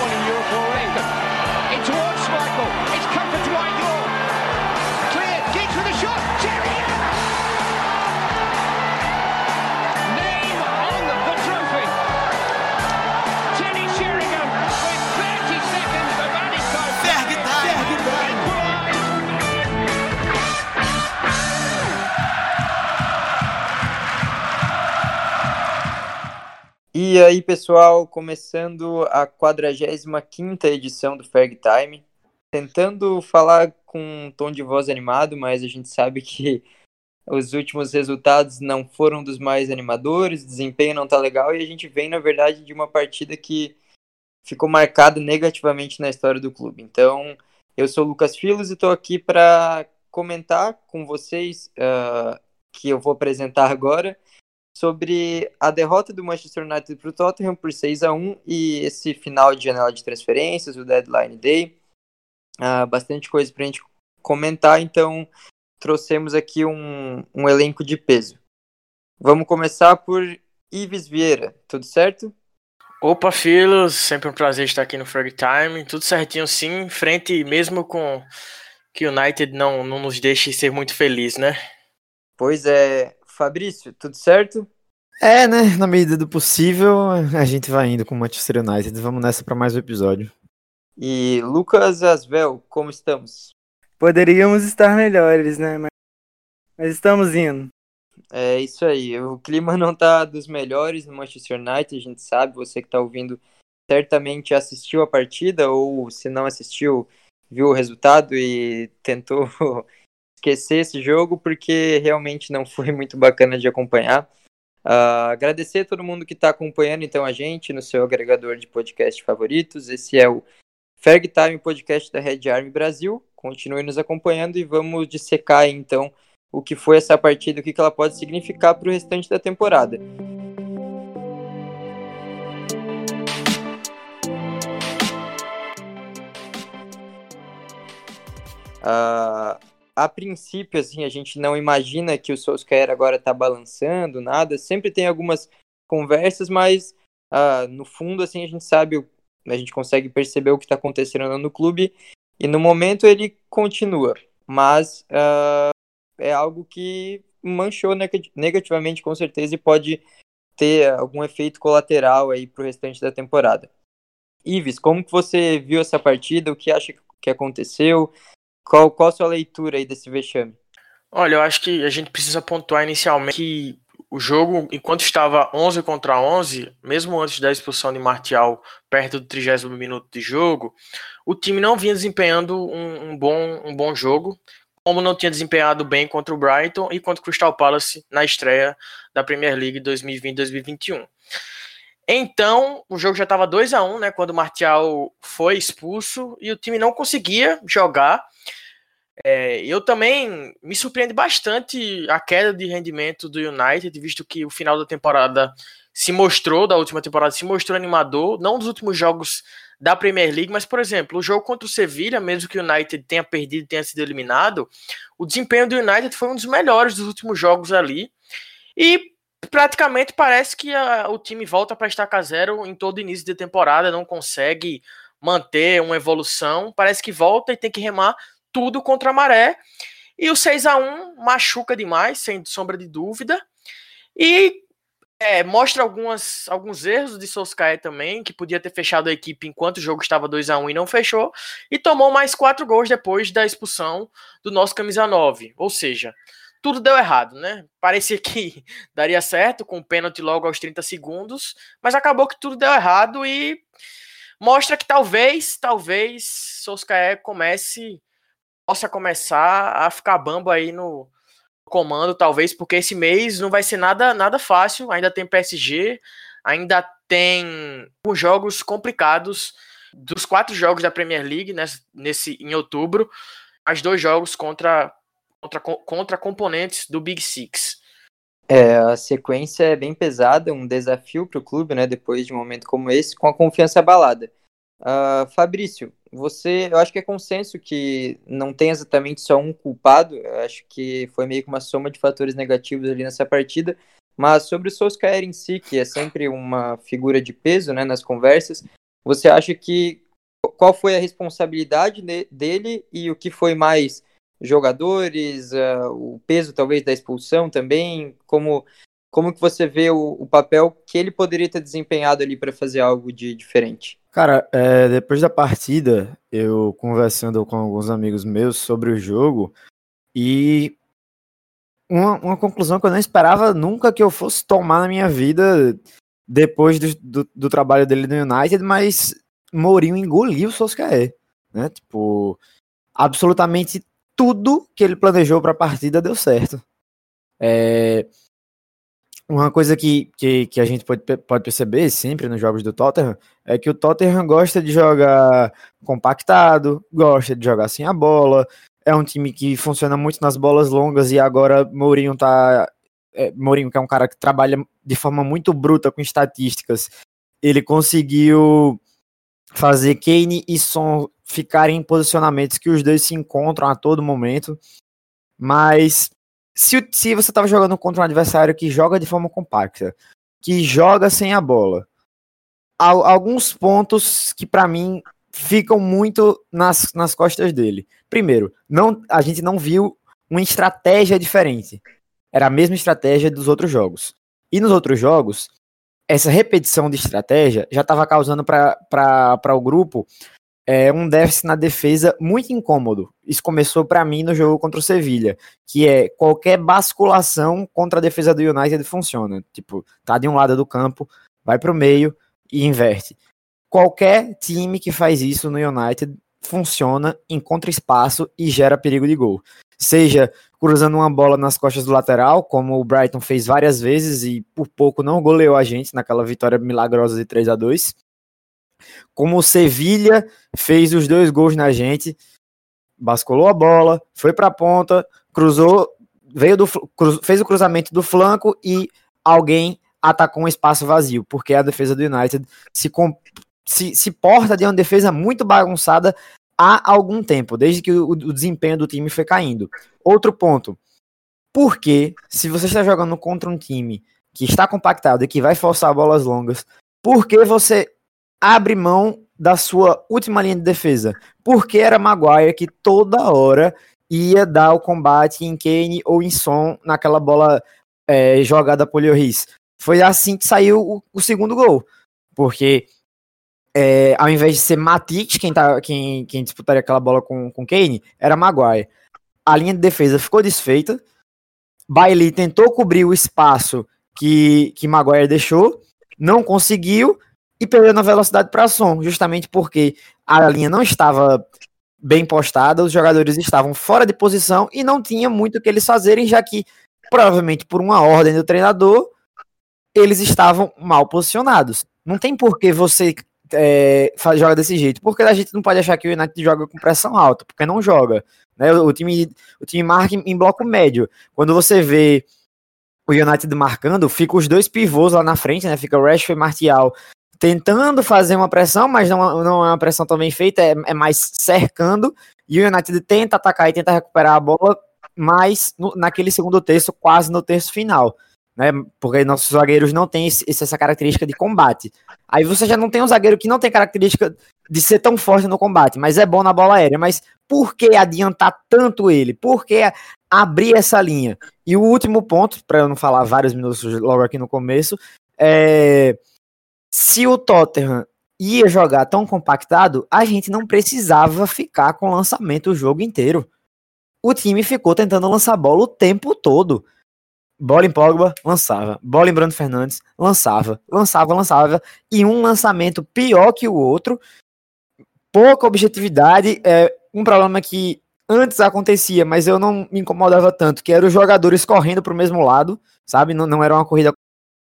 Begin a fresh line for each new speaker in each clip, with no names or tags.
one in Europe
E aí, pessoal, começando a 45ª edição do Ferg Time, tentando falar com um tom de voz animado, mas a gente sabe que os últimos resultados não foram dos mais animadores, o desempenho não tá legal e a gente vem, na verdade, de uma partida que ficou marcada negativamente na história do clube. Então, eu sou o Lucas Filos e estou aqui para comentar com vocês, ah, que eu vou apresentar agora, sobre a derrota do Manchester United para o Tottenham por 6 a 1 e esse final de janela de transferências, o deadline day. Ah, bastante coisa para a gente comentar, então trouxemos aqui um, um elenco de peso. Vamos começar por Ives Vieira, tudo certo?
Opa, filhos, sempre um prazer estar aqui no Frog Time. Tudo certinho sim, frente mesmo com que o United não, não nos deixe ser muito feliz, né?
Pois é, Fabrício, tudo certo?
É, né? Na medida do possível, a gente vai indo com o Manchester United. Vamos nessa para mais um episódio.
E Lucas Asvel, como estamos?
Poderíamos estar melhores, né? Mas, mas estamos indo.
É isso aí. O clima não tá dos melhores no Manchester United, a gente sabe. Você que tá ouvindo certamente assistiu a partida, ou se não assistiu, viu o resultado e tentou esquecer esse jogo, porque realmente não foi muito bacana de acompanhar. Ah, agradecer a todo mundo que está acompanhando então a gente no seu agregador de podcast favoritos. Esse é o Ferg Time Podcast da Red Army Brasil. Continue nos acompanhando e vamos dissecar então o que foi essa partida, o que ela pode significar para o restante da temporada. Ah, a princípio, assim, a gente não imagina que o Solskjaer agora está balançando, nada. Sempre tem algumas conversas, mas ah, no fundo, assim, a gente sabe, a gente consegue perceber o que está acontecendo no clube e no momento ele continua. Mas ah, é algo que manchou neg- negativamente, com certeza, e pode ter algum efeito colateral aí para o restante da temporada. Ives, como que você viu essa partida? O que acha que aconteceu? Qual, qual a sua leitura aí desse vexame?
Olha, eu acho que a gente precisa pontuar inicialmente que o jogo, enquanto estava 11 contra 11, mesmo antes da expulsão de Martial, perto do 30 minuto de jogo, o time não vinha desempenhando um, um bom, um bom jogo, como não tinha desempenhado bem contra o Brighton e contra o Crystal Palace na estreia da Premier League 2020-2021. Então, o jogo já estava 2 a 1 né, quando o Martial foi expulso e o time não conseguia jogar. É, eu também me surpreende bastante a queda de rendimento do United, visto que o final da temporada se mostrou, da última temporada, se mostrou animador, não dos últimos jogos da Premier League, mas, por exemplo, o jogo contra o Sevilla, mesmo que o United tenha perdido, tenha sido eliminado, o desempenho do United foi um dos melhores dos últimos jogos ali. E praticamente parece que a- o time volta para estaca zero em todo início de temporada, não consegue manter uma evolução, parece que volta e tem que remar tudo contra a maré. E o 6 a 1 machuca demais, sem sombra de dúvida. E é, mostra algumas, alguns erros de Solskjaer também, que podia ter fechado a equipe enquanto o jogo estava 2 a 1 e não fechou. E tomou mais quatro gols depois da expulsão do nosso camisa 9. Ou seja, tudo deu errado, né? Parecia que daria certo com o pênalti logo aos 30 segundos, mas acabou que tudo deu errado e mostra que talvez, talvez Solskjaer comece possa começar a ficar bambo aí no comando, talvez, porque esse mês não vai ser nada nada fácil, ainda tem PSG, ainda tem os jogos complicados dos quatro jogos da Premier League nesse, nesse em outubro, mais dois jogos contra contra, contra componentes do Big Six.
É, a sequência é bem pesada, um desafio para o clube, né? Depois de um momento como esse, com a confiança abalada. Uh, Fabrício, você, eu acho que é consenso que não tem exatamente só um culpado. Eu acho que foi meio que uma soma de fatores negativos ali nessa partida. Mas sobre o Solskjaer em si, que é sempre uma figura de peso, né, nas conversas, Você acha que qual foi a responsabilidade dele e o que foi mais jogadores, uh, o peso talvez da expulsão também, como como que você vê o, o papel que ele poderia ter desempenhado ali para fazer algo de diferente?
Cara, é, depois da partida, eu conversando com alguns amigos meus sobre o jogo e uma, uma conclusão que eu não esperava nunca que eu fosse tomar na minha vida depois do, do, do trabalho dele no United, mas Mourinho engoliu o Solskjaer, né? Tipo, absolutamente tudo que ele planejou para a partida deu certo. É, uma coisa que, que, que, a gente pode, pode perceber sempre nos jogos do Tottenham é que o Tottenham gosta de jogar compactado, gosta de jogar sem a bola. É um time que funciona muito nas bolas longas e agora Mourinho tá. É, Mourinho, que é um cara que trabalha de forma muito bruta com estatísticas, ele conseguiu fazer Kane e Son ficarem em posicionamentos que os dois se encontram a todo momento. Mas se, se você estava jogando contra um adversário que joga de forma compacta, que joga sem a bola, há alguns pontos que para mim ficam muito nas, nas costas dele. Primeiro, não, a gente não viu uma estratégia diferente. Era a mesma estratégia dos outros jogos. E nos outros jogos, essa repetição de estratégia já estava causando para o grupo é, um déficit na defesa muito incômodo. Isso começou para mim no jogo contra o Sevilha, que é qualquer basculação contra a defesa do United funciona. Tipo, tá de um lado do campo, vai para o meio e inverte. Qualquer time que faz isso no United funciona, encontra espaço e gera perigo de gol. Seja cruzando uma bola nas costas do lateral, como o Brighton fez várias vezes e por pouco não goleou a gente naquela vitória milagrosa de 3 a 2 como o Sevilha fez os dois gols na gente, basculou a bola, foi para a ponta, cruzou, veio do cruz, fez o cruzamento do flanco e alguém atacou um espaço vazio, porque a defesa do United se, se, se porta de uma defesa muito bagunçada há algum tempo, desde que o, o desempenho do time foi caindo. Outro ponto, porque se você está jogando contra um time que está compactado e que vai forçar bolas longas, por que você abre mão da sua última linha de defesa? Porque era Maguire que toda hora ia dar o combate em Kane ou em Son naquela bola é, jogada por Lloris. Foi assim que saiu o, o segundo gol. Porque é, ao invés de ser Matic quem, tá, quem, quem disputaria aquela bola com, com Kane, era Maguire. A linha de defesa ficou desfeita. Bailey tentou cobrir o espaço que, que Maguire deixou, não conseguiu e perdeu na velocidade para som, justamente porque a linha não estava bem postada, os jogadores estavam fora de posição e não tinha muito o que eles fazerem, já que provavelmente por uma ordem do treinador eles estavam mal posicionados. Não tem por que você é, joga desse jeito. Porque a gente não pode achar que o United joga com pressão alta, porque não joga. Né? O, time, o time marca em, bloco médio. Quando você vê o United marcando, fica os dois pivôs lá na frente, né? Fica Rashford e Martial tentando fazer uma pressão, mas não, não é uma pressão tão bem feita, é, é mais cercando. E o United tenta atacar e tenta recuperar a bola, mas no, naquele segundo terço, quase no terço final né? Porque nossos zagueiros não têm esse, essa característica de combate. Aí você já não tem um zagueiro que não tem característica de ser tão forte no combate, mas é bom na bola aérea. Mas por que adiantar tanto ele? Por que abrir essa linha? E o último ponto, para eu não falar vários minutos logo aqui no começo, é se o Tottenham ia jogar tão compactado, a gente não precisava ficar com lançamento o jogo inteiro. O time ficou tentando lançar bola o tempo todo. Bola em Pogba, lançava. Bola em Bruno Fernandes, lançava. Lançava, lançava. E um lançamento pior que o outro. Pouca objetividade. É um problema que antes acontecia, mas eu não me incomodava tanto, que era os jogadores correndo para o mesmo lado, sabe? Não, não era uma corrida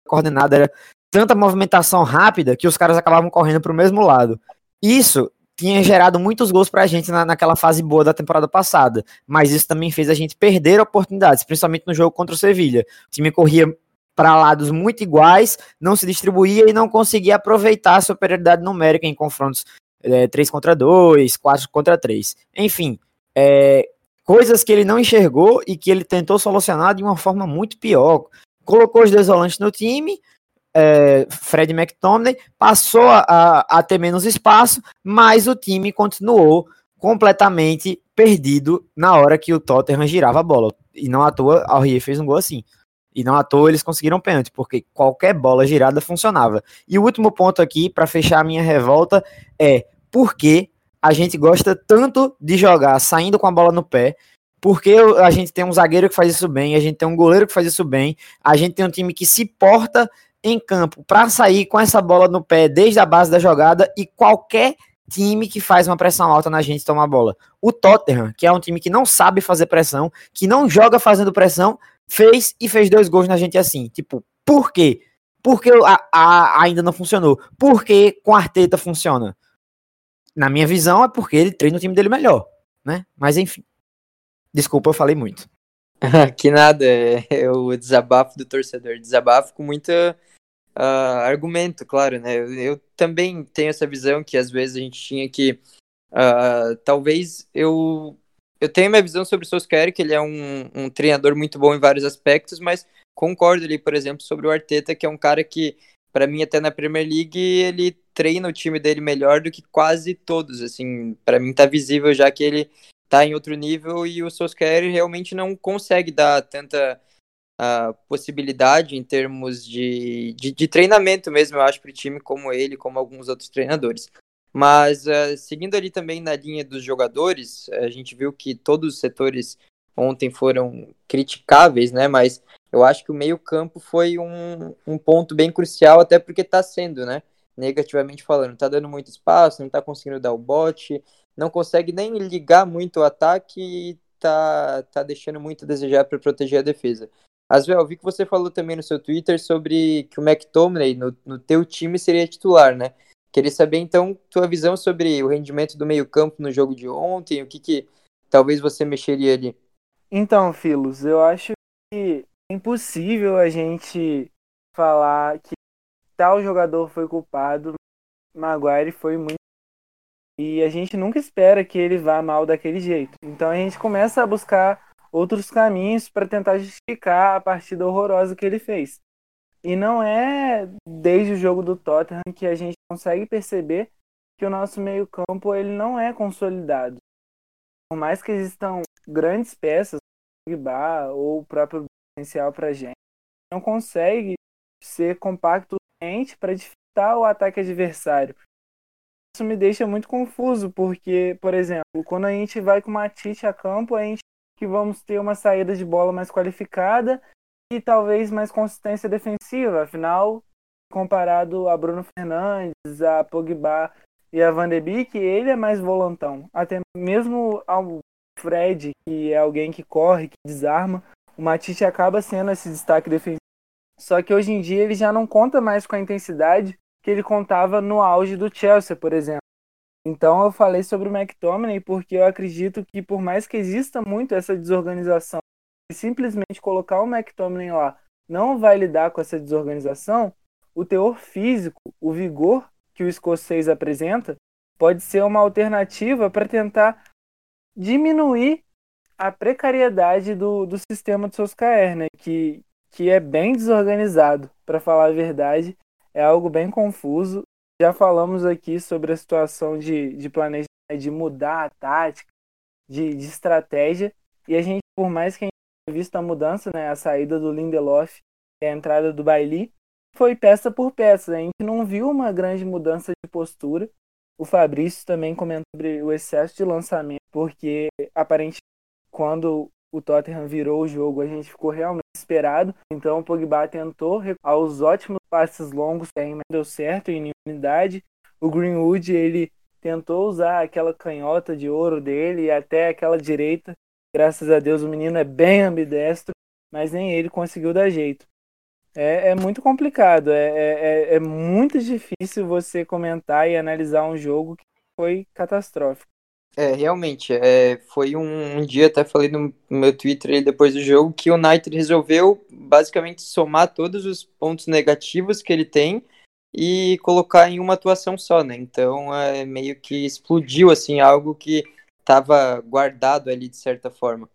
coordenada, era tanta movimentação rápida que os caras acabavam correndo para o mesmo lado. Isso tinha gerado muitos gols pra gente na, naquela fase boa da temporada passada, mas isso também fez a gente perder oportunidades, principalmente no jogo contra o Sevilha. O time corria para lados muito iguais, não se distribuía e não conseguia aproveitar a superioridade numérica em confrontos é, 3 contra 2, 4 contra 3. Enfim, é, coisas que ele não enxergou e que ele tentou solucionar de uma forma muito pior. Colocou os dois volantes no time, é, Fred McTominay passou a, a, ter menos espaço, mas o time continuou completamente perdido na hora que o Tottenham girava a bola. E não à toa, Aurier fez um gol assim. E não à toa eles conseguiram pênalti, porque qualquer bola girada funcionava. E o último ponto aqui, para fechar a minha revolta, é por que a gente gosta tanto de jogar saindo com a bola no pé, porque a gente tem um zagueiro que faz isso bem, a gente tem um goleiro que faz isso bem, a gente tem um time que se porta em campo para sair com essa bola no pé desde a base da jogada e qualquer time que faz uma pressão alta na gente toma a bola. O Tottenham, que é um time que não sabe fazer pressão, que não joga fazendo pressão, fez e fez dois gols na gente assim. Tipo, por quê? Porque a, a, ainda não funcionou. Por que com a Arteta funciona? Na minha visão, é porque ele treina o time dele melhor, né? Mas enfim. Desculpa, eu falei muito.
que nada, é o desabafo do torcedor. Desabafo com muita uh, argumento, claro, né? Eu, eu, também tenho essa visão que às vezes a gente tinha que. Uh, talvez eu. Eu tenho minha visão sobre o Solskjaer, que ele é um, um treinador muito bom em vários aspectos, mas concordo ali, por exemplo, sobre o Arteta, que é um cara que, para mim, até na Premier League, ele treina o time dele melhor do que quase todos. Assim, para mim tá visível já que ele tá em outro nível e o Solskjaer realmente não consegue dar tanta uh, possibilidade em termos de, de, de, treinamento mesmo, eu acho, para o time como ele, como alguns outros treinadores. Mas uh, seguindo ali também na linha dos jogadores, a gente viu que todos os setores ontem foram criticáveis, né? Mas eu acho que o meio-campo foi um, um ponto bem crucial, até porque está sendo, né? Negativamente falando, tá dando muito espaço, não tá conseguindo dar o bote, não consegue nem ligar muito o ataque e tá, tá deixando muito a desejar para proteger a defesa. Asvel, vi que você falou também no seu Twitter sobre que o McTominay no, no teu time seria titular, né? Queria saber então tua visão sobre o rendimento do meio-campo no jogo de ontem, o que que talvez você mexeria ali.
Então, Filos, eu acho que é impossível a gente falar que tal jogador foi culpado, Maguire foi muito e a gente nunca espera que ele vá mal daquele jeito. Então a gente começa a buscar outros caminhos para tentar justificar a partida horrorosa que ele fez. E não é desde o jogo do Tottenham que a gente consegue perceber que o nosso meio-campo ele não é consolidado. Por mais que existam grandes peças, Pogba ou o próprio potencial para gente, não consegue ser compacto para dificultar o ataque adversário. Isso me deixa muito confuso, porque, por exemplo, quando a gente vai com uma Tite a campo, a gente que vamos ter uma saída de bola mais qualificada e talvez mais consistência defensiva. Afinal, comparado a Bruno Fernandes, a Pogba e a Van de Beek, ele é mais volantão. Até mesmo ao Fred, que é alguém que corre, que desarma, o Matite acaba sendo esse destaque defensivo. Só que hoje em dia ele já não conta mais com a intensidade que ele contava no auge do Chelsea, por exemplo. Então eu falei sobre o McTominay porque eu acredito que por mais que exista muito essa desorganização, e simplesmente colocar o McTominay lá não vai lidar com essa desorganização, o teor físico, o vigor que o escocês apresenta, pode ser uma alternativa para tentar diminuir a precariedade do, do sistema de Solskjaer, né? que, que é bem desorganizado, para falar a verdade, é algo bem confuso já falamos aqui sobre a situação de, de planejamento, de mudar a tática, de, de estratégia, e a gente, por mais que a gente tenha visto a mudança, né, a saída do Lindelof e a entrada do Bailey, foi peça por peça. A gente não viu uma grande mudança de postura. O Fabrício também comentou sobre o excesso de lançamento, porque aparentemente quando o Tottenham virou o jogo, a gente ficou realmente esperado. Então o Pogba tentou aos ótimos passes longos, que ainda deu certo em unidade. O Greenwood, ele tentou usar aquela canhota de ouro dele e até aquela direita. Graças a Deus o menino é bem ambidestro, mas nem ele conseguiu dar jeito. É, é muito complicado, é, é, é muito difícil você comentar e analisar um jogo que foi catastrófico.
É, realmente, é, foi um, um, dia, até falei no, meu Twitter depois do jogo, que o United resolveu basicamente somar todos os pontos negativos que ele tem e colocar em uma atuação só, né? Então, é, meio que explodiu, assim, algo que estava guardado ali de certa forma.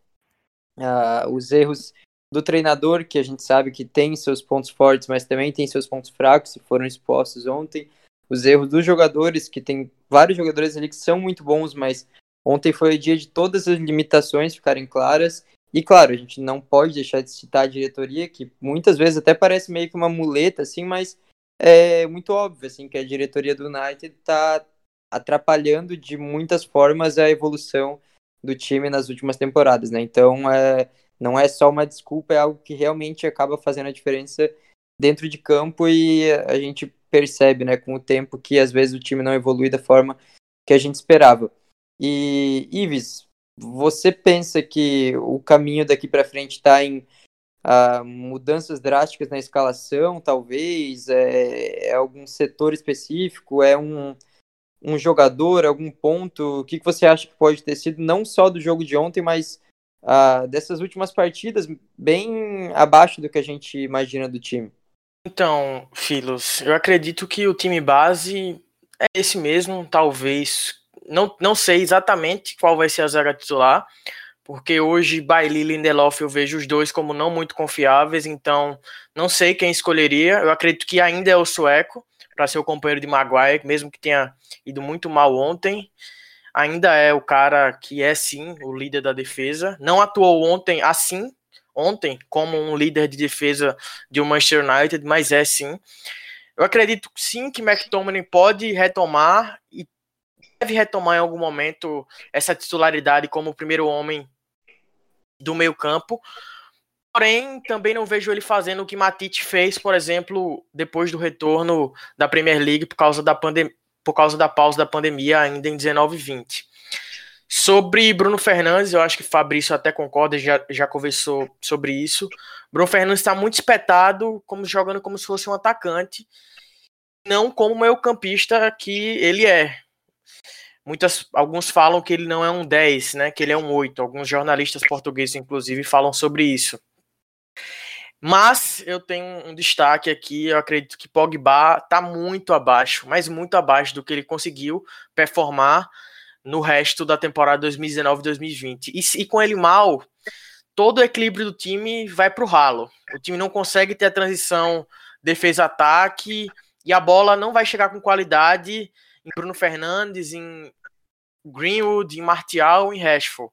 Ah, os erros do treinador, que a gente sabe que tem seus pontos fortes, mas também tem seus pontos fracos, que foram expostos ontem. Os erros dos jogadores, que tem vários jogadores ali que são muito bons, mas ontem foi o dia de todas as limitações ficarem claras. E claro, a gente não pode deixar de citar a diretoria, que muitas vezes até parece meio que uma muleta, assim, mas é muito óbvio, assim, que a diretoria do United está atrapalhando de muitas formas a evolução do time nas últimas temporadas, né? Então, é, não é só uma desculpa, é algo que realmente acaba fazendo a diferença dentro de campo e a gente percebe, né, com o tempo que às vezes o time não evolui da forma que a gente esperava. E Ives, você pensa que o caminho daqui para frente está em uh, mudanças drásticas na escalação, talvez? É, é, algum setor específico? É um, um jogador, algum ponto? O que, que você acha que pode ter sido, não só do jogo de ontem, mas uh, dessas últimas partidas, bem abaixo do que a gente imagina do time?
Então, Filos, eu acredito que o time base é esse mesmo, talvez. Não, não sei exatamente qual vai ser a zaga titular, porque hoje Bailey e Lindelof eu vejo os dois como não muito confiáveis, então não sei quem escolheria. Eu acredito que ainda é o sueco para ser o companheiro de Maguire, mesmo que tenha ido muito mal ontem. Ainda é o cara que é sim o líder da defesa. Não atuou ontem assim, ontem como um líder de defesa de um Manchester United, mas é sim. Eu acredito sim que McTominay pode retomar e deve retomar em algum momento essa titularidade como o primeiro homem do meio campo. Porém, também não vejo ele fazendo o que Matite fez, por exemplo, depois do retorno da Premier League por causa da, pandem por causa da pausa da pandemia ainda em 19 e 20. Sobre Bruno Fernandes, eu acho que Fabrício até concorda, já, já conversou sobre isso. Bruno Fernandes está muito espetado, como jogando como se fosse um atacante, não como meio campista que ele é. Muitas, alguns falam que ele não é um 10, né? Que ele é um 8. Alguns jornalistas portugueses, inclusive, falam sobre isso. Mas eu tenho um destaque aqui, eu acredito que Pogba está muito abaixo, mas muito abaixo do que ele conseguiu performar no resto da temporada 2019-2020. E, e, com ele mal, todo o equilíbrio do time vai para o ralo. O time não consegue ter a transição defesa-ataque e a bola não vai chegar com qualidade em Bruno Fernandes, em Greenwood, em Martial, em Rashford.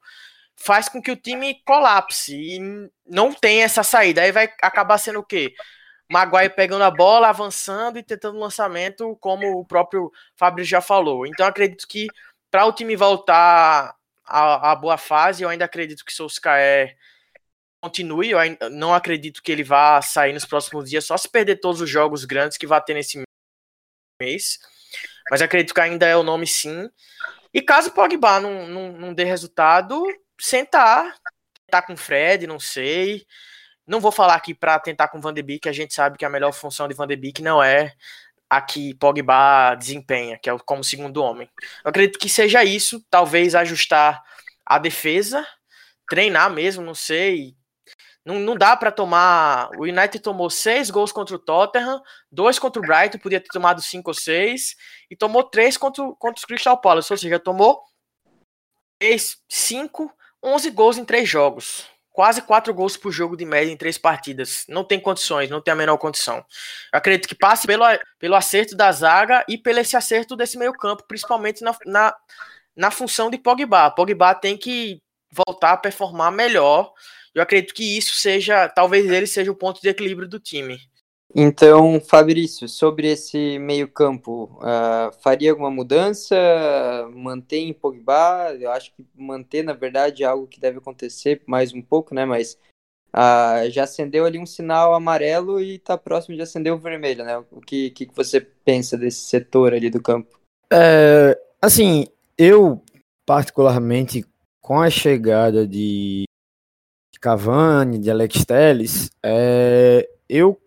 Faz com que o time colapse e não tem essa saída. Aí vai acabar sendo o quê? Maguire pegando a bola, avançando e tentando lançamento, como o próprio Fabrício já falou. Então acredito que para o time voltar à, à, boa fase, eu ainda acredito que Solskjaer continue. Eu ainda não acredito que ele vá sair nos próximos dias, só se perder todos os jogos grandes que vai ter nesse mês mas acredito que ainda é o nome sim. E caso Pogba não, não, não dê resultado, sentar, tentar com o Fred, não sei. Não vou falar aqui para tentar com o Van de Beek, a gente sabe que a melhor função de Van de Beek não é a que Pogba desempenha, que é como segundo homem. Eu acredito que seja isso, talvez ajustar a defesa, treinar mesmo, não sei, não, não dá para tomar. O United tomou seis gols contra o Tottenham, dois contra o Brighton, podia ter tomado cinco ou seis, e tomou três contra, contra o Crystal Palace, ou seja, tomou três, cinco, onze gols em três jogos. Quase quatro gols por jogo de média em três partidas. Não tem condições, não tem a menor condição. Eu acredito que passe pelo, pelo acerto da zaga e pelo esse acerto desse meio campo, principalmente na, na, na função de Pogba. Pogba tem que voltar a performar melhor eu acredito que isso seja, talvez ele seja o ponto de equilíbrio do time.
Então, Fabrício, sobre esse meio-campo, uh, faria alguma mudança? Mantém Pogba? Eu acho que manter, na verdade, é algo que deve acontecer mais um pouco, né? Mas uh, já acendeu ali um sinal amarelo e está próximo de acender o vermelho, né? O que, que você pensa desse setor ali do campo?
É, assim, eu, particularmente, com a chegada de Cavani, de Alex Telles, é, eu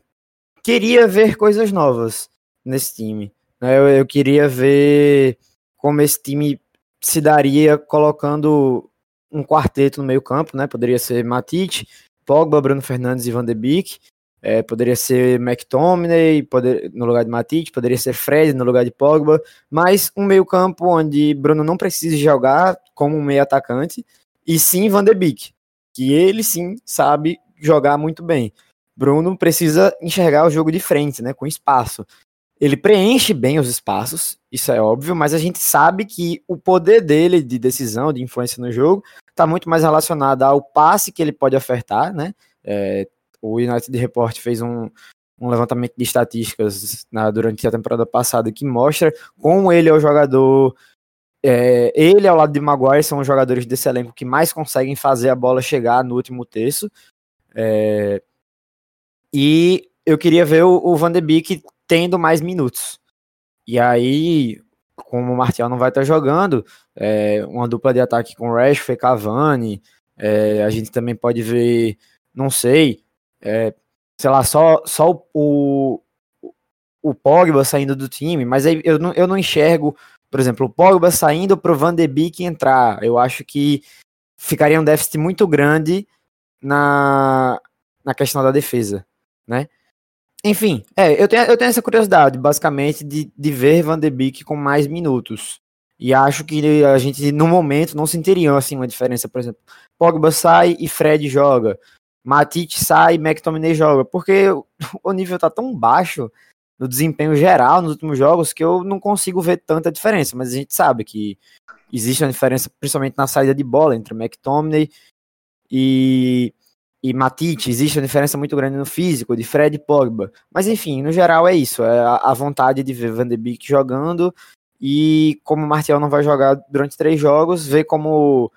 queria ver coisas novas nesse time. Né? Eu, eu, queria ver como esse time se daria colocando um quarteto no meio campo, né? Poderia ser Matite, Pogba, Bruno Fernandes e Van de Beek. É, poderia ser McTominay poder, no lugar de Matite, poderia ser Fred no lugar de Pogba, mas um meio campo onde Bruno não precisa jogar como um meio atacante, e sim Van de Beek que ele sim sabe jogar muito bem. Bruno precisa enxergar o jogo de frente, né, com espaço. Ele preenche bem os espaços, isso é óbvio, mas a gente sabe que o poder dele de decisão, de influência no jogo, está muito mais relacionado ao passe que ele pode ofertar, né? É, o United Report fez um, um levantamento de estatísticas na, durante a temporada passada que mostra como ele é o jogador. É, ele ao lado de Maguire são os jogadores desse elenco que mais conseguem fazer a bola chegar no último terço. É, e eu queria ver o, o Van de Beek tendo mais minutos. E aí, como o Martial não vai estar jogando, é, uma dupla de ataque com Rashford e Cavani, é, a gente também pode ver, não sei, é, sei lá, só, só o, o Pogba saindo do time, mas aí eu não, eu não enxergo, por exemplo, o Pogba saindo para o Van de Beek entrar. Eu acho que ficaria um déficit muito grande na, na questão da defesa, né? Enfim, é, eu tenho, eu tenho essa curiosidade, basicamente, de, de ver Van de Beek com mais minutos. E acho que a gente, no momento, não sentiria assim, uma diferença. Por exemplo, Pogba sai e Fred joga. Matite sai e McTominay joga. Porque o nível tá tão baixo no desempenho geral nos últimos jogos que eu não consigo ver tanta diferença. Mas a gente sabe que existe uma diferença, principalmente na saída de bola, entre McTominay e e Matite, existe uma diferença muito grande no físico de Fred e Pogba. Mas enfim, no geral é isso, é a vontade de ver Van de Beek jogando e como o Martial não vai jogar durante três jogos, ver como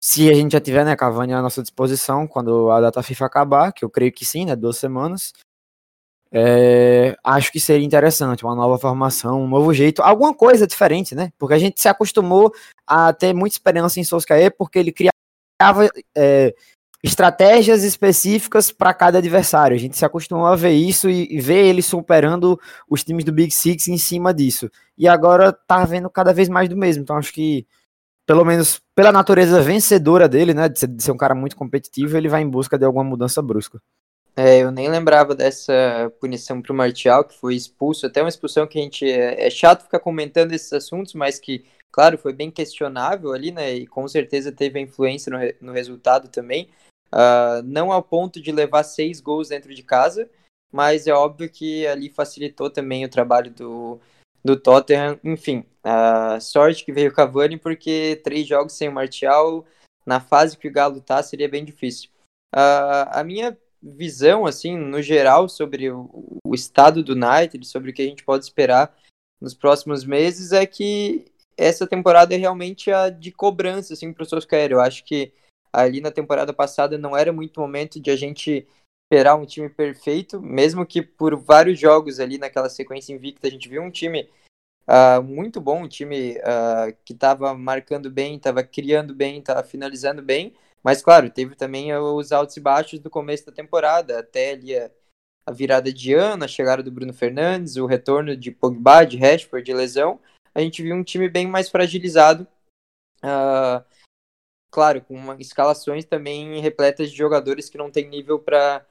se a gente já tiver né, Cavani à nossa disposição quando a data FIFA acabar, que eu creio que sim, né, duas semanas. É, acho que seria interessante, uma nova formação, um novo jeito, alguma coisa diferente, né? Porque a gente se acostumou a ter muita esperança em Solskjaer, porque ele criava é, estratégias específicas para cada adversário. A gente se acostumou a ver isso e, e ver ele superando os times do Big Six em cima disso. E agora tá vendo cada vez mais do mesmo. Então acho que, pelo menos pela natureza vencedora dele, né, de ser, de ser um cara muito competitivo, ele vai em busca de alguma mudança brusca.
É, eu nem lembrava dessa punição pro Martial, que foi expulso, até uma expulsão que a gente. É, é chato ficar comentando esses assuntos, mas que, claro, foi bem questionável ali, né? E com certeza teve influência no, no resultado também. Uh, não ao ponto de levar seis gols dentro de casa, mas é óbvio que ali facilitou também o trabalho do, do Tottenham. Enfim, uh, sorte que veio o Cavani, porque três jogos sem o Martial, na fase que o Galo tá, seria bem difícil. Uh, a minha visão, assim, no geral, sobre o, o, estado do United, sobre o que a gente pode esperar nos próximos meses, é que essa temporada é realmente a de cobrança, assim, para o Solskjaer. Eu acho que ali na temporada passada não era muito momento de a gente esperar um time perfeito, mesmo que por vários jogos ali naquela sequência invicta a gente viu um time uh, muito bom, um time uh, que estava marcando bem, estava criando bem, estava finalizando bem, mas claro, teve também os altos e baixos do começo da temporada, até ali a, a virada de ano, a chegada do Bruno Fernandes, o retorno de Pogba, de Rashford, de lesão, a gente viu um time bem mais fragilizado, uh, claro, com uma, escalações também repletas de jogadores que não tem nível para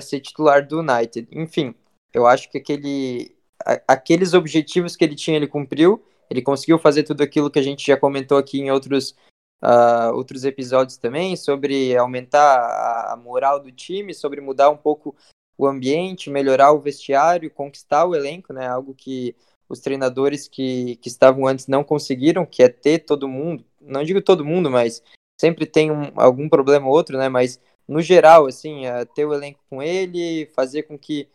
ser titular do United. Enfim, eu acho que aquele, a, aqueles objetivos que ele tinha, ele cumpriu. Ele conseguiu fazer tudo aquilo que a gente já comentou aqui em outros, uh, outros episódios também, sobre aumentar a, a moral do time, sobre mudar um pouco o ambiente, melhorar o vestiário, conquistar o elenco, né? Algo que os treinadores que, que estavam antes não conseguiram, que é ter todo mundo, não digo todo mundo, mas sempre tem um, algum problema ou outro, né? Mas no geral, assim, uh, ter o elenco com ele, fazer com que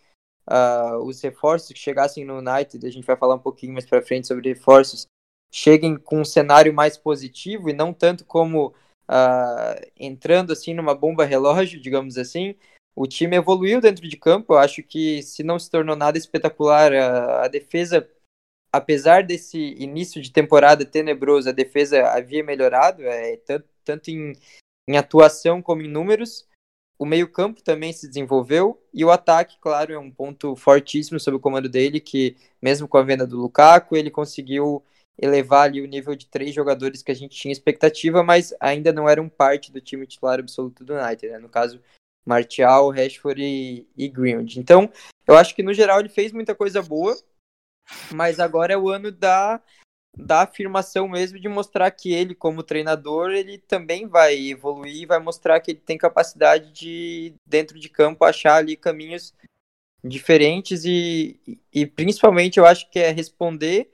uh, os reforços que chegassem no United, a gente vai falar um pouquinho mais para frente sobre reforços, cheguem com um cenário mais positivo e não tanto como uh, entrando assim numa bomba relógio, digamos assim. O time evoluiu dentro de campo. Eu acho que se não se tornou nada espetacular, a, a defesa apesar desse início de temporada tenebroso, a defesa havia melhorado, é, tanto, tanto em, em atuação como em números. O meio-campo também se desenvolveu e o ataque, claro, é um ponto fortíssimo sob o comando dele, que mesmo com a venda do Lukaku, ele conseguiu elevar ali o nível de três jogadores que a gente tinha expectativa, mas ainda não eram parte do time titular absoluto do United, né? No caso, Martial, Rashford e, e Greenwood. Então, eu acho que no geral ele fez muita coisa boa, mas agora é o ano da da afirmação mesmo de mostrar que ele, como treinador, ele também vai evoluir, vai mostrar que ele tem capacidade de, dentro de campo, achar ali caminhos diferentes e, e principalmente eu acho que é responder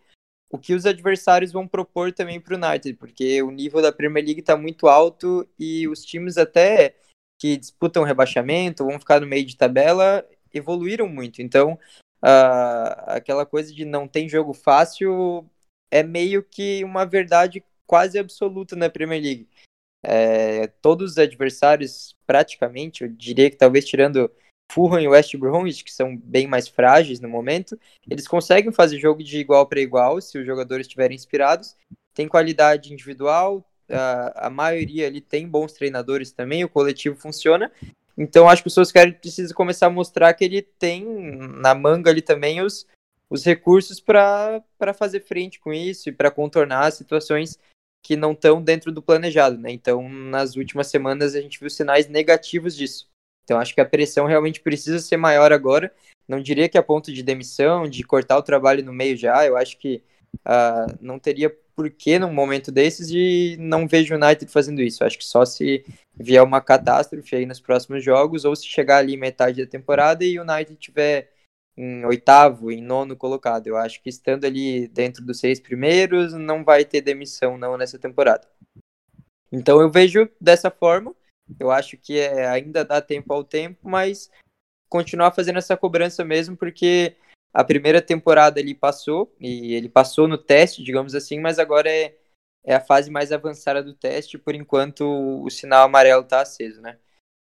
o que os adversários vão propor também para o United, porque o nível da Premier League está muito alto e os times até que disputam rebaixamento, vão ficar no meio de tabela, evoluíram muito. Então, uh, aquela coisa de não tem jogo fácil é meio que uma verdade quase absoluta na Premier League. É, todos os adversários, praticamente, eu diria que talvez tirando Fulham e West Bromwich, que são bem mais frágeis no momento, eles conseguem fazer jogo de igual para igual se os jogadores estiverem inspirados. Tem qualidade individual, a, a maioria ali tem bons treinadores também, o coletivo funciona. Então acho que o Solskjaer precisa começar a mostrar que ele tem na manga ali também os, os recursos para fazer frente com isso e para contornar situações que não estão dentro do planejado, né? Então, nas últimas semanas a gente viu sinais negativos disso. Então, acho que a pressão realmente precisa ser maior agora. Não diria que a ponto de demissão, de cortar o trabalho no meio já. Eu acho que uh, não teria porquê num momento desses e não vejo o United fazendo isso. Eu acho que só se vier uma catástrofe aí nos próximos jogos ou se chegar ali metade da temporada e o United tiver em oitavo, em nono colocado. Eu acho que estando ali dentro dos seis primeiros, não vai ter demissão não nessa temporada. Então eu vejo dessa forma. Eu acho que é, ainda dá tempo ao tempo, mas continuar fazendo essa cobrança mesmo, porque a primeira temporada ele passou, e ele passou no teste, digamos assim, mas agora é, é a fase mais avançada do teste, por enquanto o sinal amarelo está aceso, né?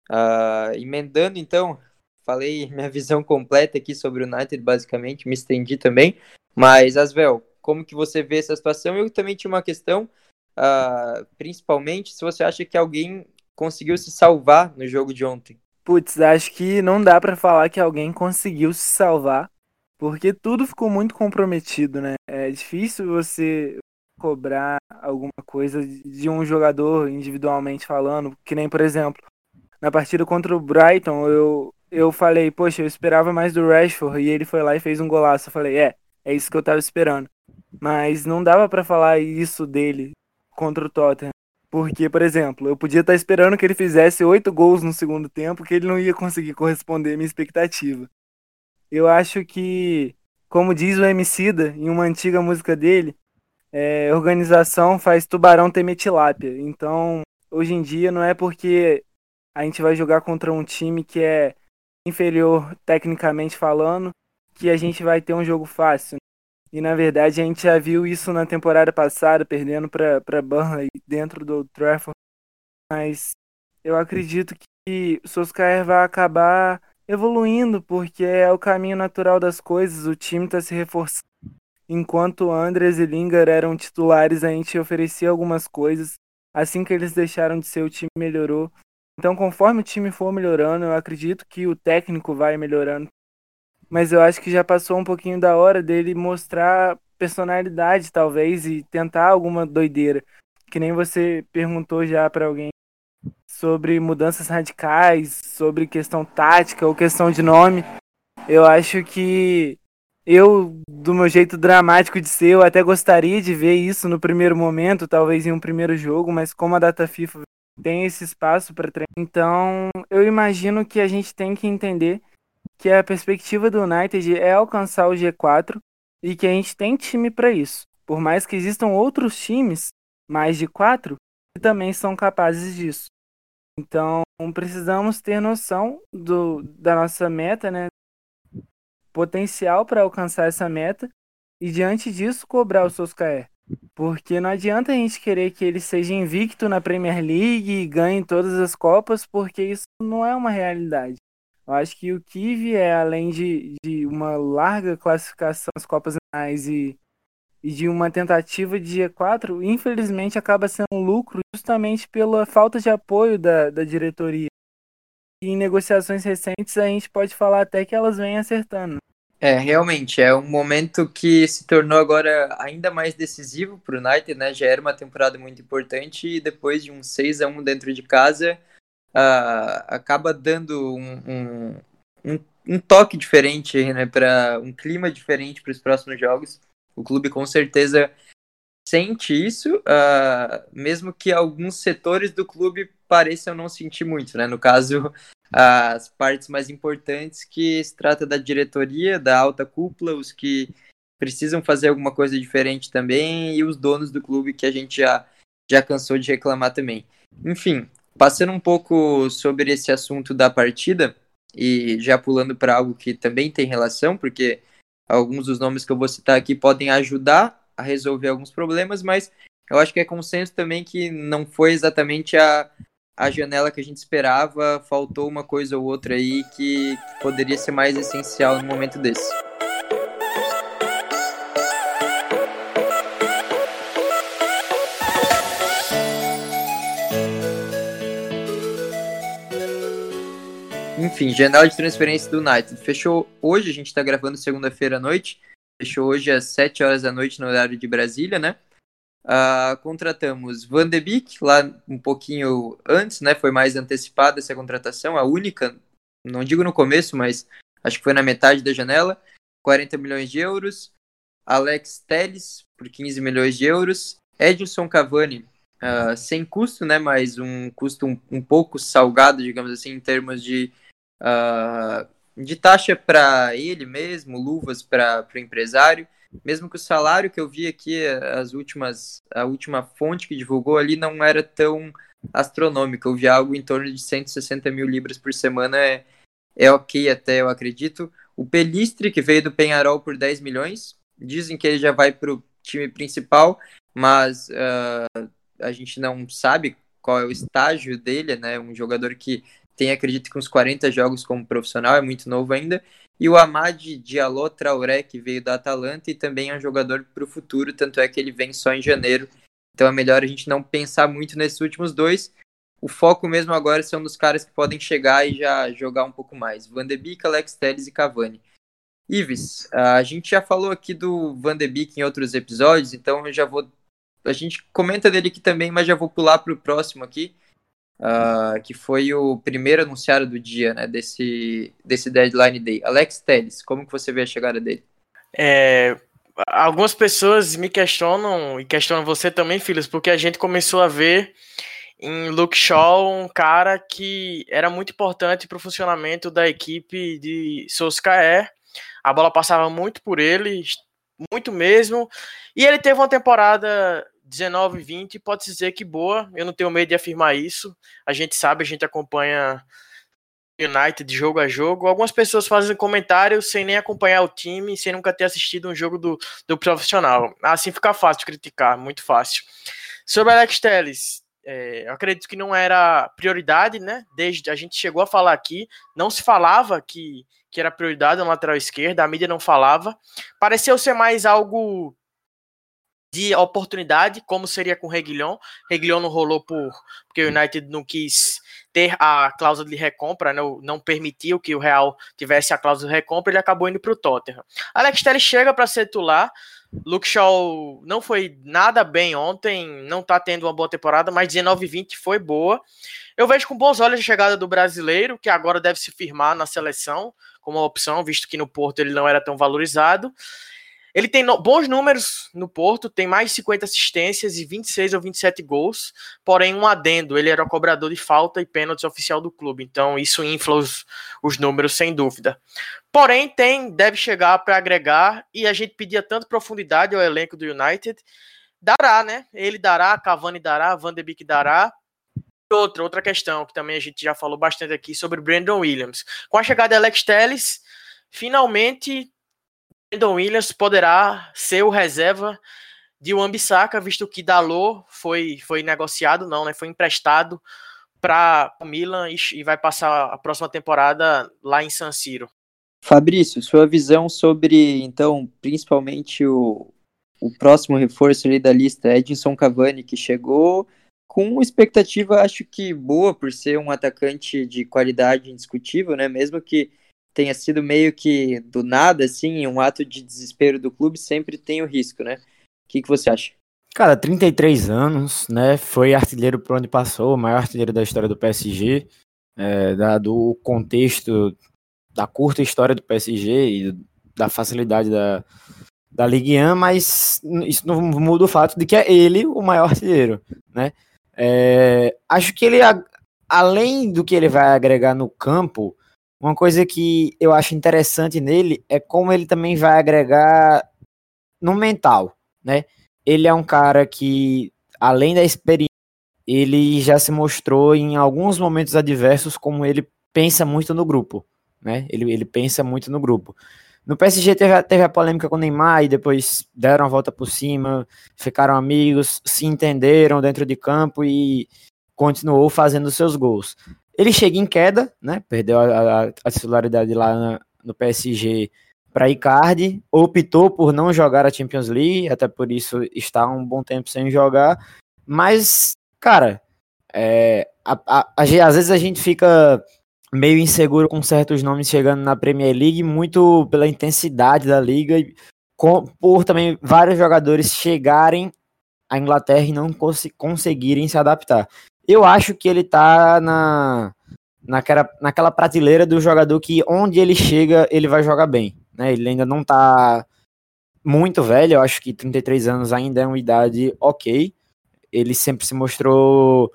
Uh, emendando então, falei minha visão completa aqui sobre o United, basicamente, me estendi também. Mas, Asvel, como que você vê essa situação? Eu também tinha uma questão, uh, principalmente se você acha que alguém conseguiu se salvar no jogo de ontem.
Putz, acho que não dá para falar que alguém conseguiu se salvar, porque tudo ficou muito comprometido, né? É difícil você cobrar alguma coisa de um jogador individualmente falando, que nem, por exemplo, na partida contra o Brighton, eu, eu falei, poxa, eu esperava mais do Rashford e ele foi lá e fez um golaço. Eu falei, é, é isso que eu tava esperando. Mas não dava para falar isso dele contra o Tottenham. Porque, por exemplo, eu podia estar tá esperando que ele fizesse oito gols no segundo tempo, que ele não ia conseguir corresponder à minha expectativa. Eu acho que, como diz o Emicida, em uma antiga música dele, é, organização faz tubarão ter metilápia. Então, hoje em dia, não é porque a gente vai jogar contra um time que é inferior tecnicamente falando, que a gente vai ter um jogo fácil. E na verdade a gente já viu isso na temporada passada, perdendo para Burnley dentro do Trafford. Mas eu acredito que o Solskjaer vai acabar evoluindo, porque é o caminho natural das coisas, o time está se reforçando. Enquanto Andres e Lingard eram titulares, a gente oferecia algumas coisas. Assim que eles deixaram de ser, o time melhorou. Então, conforme o time for melhorando, eu acredito que o técnico vai melhorando. Mas eu acho que já passou um pouquinho da hora dele mostrar personalidade, talvez, e tentar alguma doideira. Que nem você perguntou já para alguém sobre mudanças radicais, sobre questão tática ou questão de nome. Eu acho que eu, do meu jeito dramático de ser, eu até gostaria de ver isso no primeiro momento, talvez em um primeiro jogo, mas como a data FIFA tem esse espaço para treinar. Então, eu imagino que a gente tem que entender que a perspectiva do United é alcançar o G4 e que a gente tem time para isso. Por mais que existam outros times, mais de quatro, que também são capazes disso. Então, precisamos ter noção do, da nossa meta, né? Potencial para alcançar essa meta e, diante disso, cobrar o Solskjaer. Porque não adianta a gente querer que ele seja invicto na Premier League e ganhe todas as Copas, porque isso não é uma realidade. Eu acho que o Kiwi é, além de, de uma larga classificação nas Copas Nacionais e, e de uma tentativa de G4, infelizmente acaba sendo um lucro justamente pela falta de apoio da, da diretoria. E em negociações recentes a gente pode falar até que elas vêm acertando.
É, realmente, é um momento que se tornou agora ainda mais decisivo para o United, né? Já era uma temporada muito importante e depois de um 6 a 1 dentro de casa, uh, acaba dando um, um, um, um toque diferente, né? Para um clima diferente para os próximos jogos. O clube com certeza sente isso, uh, mesmo que alguns setores do clube pareçam não sentir muito, né? No caso, as partes mais importantes que se trata da diretoria, da alta cúpula, os que precisam fazer alguma coisa diferente também e os donos do clube que a gente já, já cansou de reclamar também. Enfim, passando um pouco sobre esse assunto da partida e já pulando para algo que também tem relação, porque alguns dos nomes que eu vou citar aqui podem ajudar a resolver alguns problemas, mas eu acho que é consenso também que não foi exatamente a, a janela que a gente esperava, faltou uma coisa ou outra aí que, que poderia ser mais essencial no momento desse. Enfim, janela de transferência do United. Fechou hoje, a gente está gravando segunda-feira à noite. Fechou hoje às 7 horas da noite no horário de Brasília, né? Uh, contratamos Van de Beek, lá um pouquinho antes, né? Foi mais antecipada essa contratação, a única, não digo no começo, mas acho que foi na metade da janela. 40 milhões de euros. Alex Telles, por 15 milhões de euros. Edson Cavani, uh, sem custo, né? Mas um custo um, um pouco salgado, digamos assim, em termos de uh, de taxa para ele mesmo, luvas para o empresário, mesmo que o salário que eu vi aqui, as últimas, a última fonte que divulgou ali não era tão astronômico, eu vi algo em torno de 160 mil libras por semana, é, é ok até, eu acredito. O Pelistre, que veio do Penharol por 10 milhões, dizem que ele já vai para o time principal, mas uh, a gente não sabe qual é o estágio dele, né? Um jogador que tem acredito que uns 40 jogos como profissional, é muito novo ainda. E o Amad Diallo Traoré, que veio da Atalanta e também é um jogador para o futuro, tanto é que ele vem só em janeiro. Então é melhor a gente não pensar muito nesses últimos dois. O foco mesmo agora são dos caras que podem chegar e já jogar um pouco mais. Van de Beek, Alex Telles e Cavani. Ives, a gente já falou aqui do Van de Beek em outros episódios, então eu já vou... A gente comenta dele aqui também, mas já vou pular para o próximo aqui uh, que foi o primeiro anunciado do dia, né, desse, desse deadline day. Alex Telles, como que você vê a chegada dele?
É, algumas pessoas me questionam, e questionam você também, filhos, porque a gente começou a ver em Luke Shaw um cara que era muito importante para o funcionamento da equipe de Solskjaer. A bola passava muito por ele, muito mesmo. E ele teve uma temporada 19 20 pode dizer que boa, eu não tenho medo de afirmar isso. A gente sabe, a gente acompanha United jogo a jogo. Algumas pessoas fazem comentários sem nem acompanhar o time, sem nunca ter assistido um jogo do, do profissional. Assim fica fácil criticar, muito fácil. Sobre Alex Telles, é, eu acredito que não era prioridade, né? Desde a gente chegou a falar aqui, não se falava que, que era prioridade na lateral esquerda, a mídia não falava. Pareceu ser mais algo de oportunidade, como seria com o Reguilhon. Reguilhon não rolou por porque o United não quis ter a cláusula de recompra, né, não permitiu que o Real tivesse a cláusula de recompra, ele acabou indo para o Tottenham. Alex Telles chega para ser titular. Luke Shaw não foi nada bem ontem, não está tendo uma boa temporada, mas 19-20 foi boa. Eu vejo com bons olhos a chegada do brasileiro, que agora deve se firmar na seleção como opção, visto que no Porto ele não era tão valorizado. Ele tem bons números no Porto, tem mais de 50 assistências e 26 ou 27 gols, porém um adendo, ele era o cobrador de falta e pênaltis oficial do clube, então isso infla os, os números sem dúvida. Porém, tem, deve chegar para agregar, e a gente pedia tanto profundidade ao elenco do United, dará, né? Ele dará, Cavani dará, Van de Beek dará, Outra, outra questão que também a gente já falou bastante aqui sobre Brandon Williams. Com a chegada de Alex Telles, finalmente Brandon Williams poderá ser o reserva de Wan-Bissaka, visto que Dalot foi, foi negociado, não, né? Foi emprestado para o Milan e, e, vai passar a próxima temporada lá em San Siro.
Fabrício, sua visão sobre, então, principalmente o, o próximo reforço ali da lista, Edinson Cavani, que chegou com expectativa, acho que boa, por ser um atacante de qualidade indiscutível, né? Mesmo que tenha sido meio que do nada, assim, um ato de desespero do clube, sempre tem o risco, né? O que, que você acha?
Cara, 33 anos, né? Foi artilheiro por onde passou, o maior artilheiro da história do PSG, é, dado o contexto da curta história do PSG e da facilidade da, da Ligue 1, mas isso não muda o fato de que é ele o maior artilheiro, né? É, acho que ele, além do que ele vai agregar no campo, uma coisa que eu acho interessante nele é como ele também vai agregar no mental, né? Ele é um cara que, além da experiência, ele já se mostrou em alguns momentos adversos como ele pensa muito no grupo, né? Ele, ele pensa muito no grupo. No PSG teve, teve a polêmica com o Neymar e depois deram a volta por cima, ficaram amigos, se entenderam dentro de campo e continuou fazendo seus gols. Ele chega em queda, né? Perdeu a, a, a titularidade lá na, no PSG para Icardi, optou por não jogar a Champions League, até por isso está um bom tempo sem jogar. Mas, cara, é, a, às vezes a gente fica meio inseguro com certos nomes chegando na Premier League, muito pela intensidade da liga, com, por também vários jogadores chegarem à Inglaterra e não cons conseguirem se adaptar. Eu acho que ele tá na, naquela, naquela prateleira do jogador que onde ele chega, ele vai jogar bem. Né? Ele ainda não tá muito velho, eu acho que 33 anos ainda é uma idade ok. Ele sempre se mostrou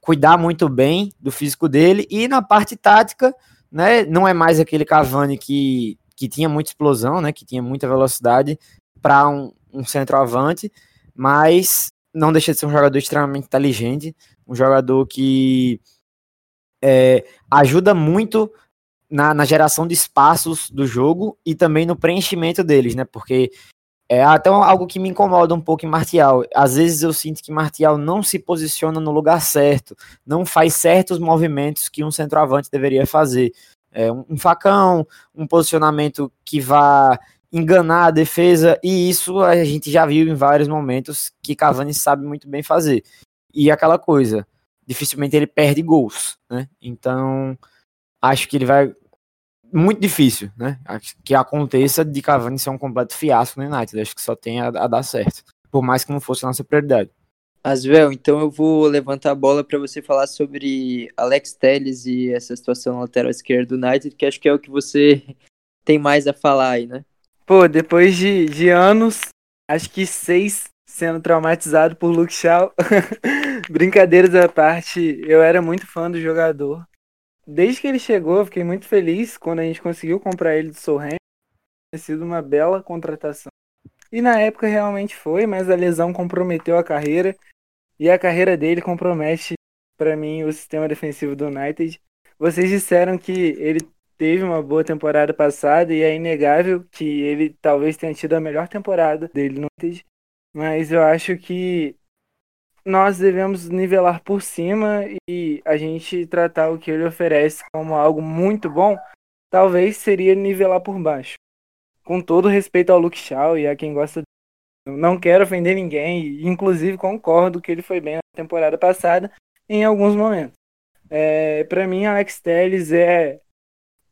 cuidar muito bem do físico dele e na parte tática, né, não é mais aquele Cavani que, que tinha muita explosão, né, que tinha muita velocidade para um, um centroavante, mas não deixa de ser um jogador extremamente inteligente, um jogador que é, ajuda muito na, na, geração de espaços do jogo e também no preenchimento deles, né? Porque é até algo que me incomoda um pouco em Martial. Às vezes eu sinto que Martial não se posiciona no lugar certo, não faz certos movimentos que um centroavante deveria fazer. É, um facão, um posicionamento que vá enganar a defesa, e isso a gente já viu em vários momentos que Cavani sabe muito bem fazer. E aquela coisa, dificilmente ele perde gols, né? Então, acho que ele vai muito difícil, né? Que aconteça de Cavani ser um completo fiasco no United. Acho que só tem a, a dar certo. Por mais que não fosse a nossa prioridade.
Asvel, então eu vou levantar a bola para você falar sobre Alex Telles e essa situação na lateral esquerda do United, que acho que é o que você tem mais a falar aí, né?
Pô, depois de, de anos, acho que seis sendo traumatizado por Luke Shaw. Brincadeiras à parte, eu era muito fã do jogador desde que ele chegou, eu fiquei muito feliz quando a gente conseguiu comprar ele do Solheim. Tem sido uma bela contratação. E na época realmente foi, mas a lesão comprometeu a carreira. E a carreira dele compromete, para mim, o sistema defensivo do United. Vocês disseram que ele teve uma boa temporada passada e é inegável que ele talvez tenha tido a melhor temporada dele no United. Mas eu acho que nós devemos nivelar por cima e a gente tratar o que ele oferece como algo muito bom, talvez seria nivelar por baixo. Com todo respeito ao Luke Shaw e a quem gosta não quero ofender ninguém, inclusive concordo que ele foi bem na temporada passada em alguns momentos. É, para mim, Alex Telles é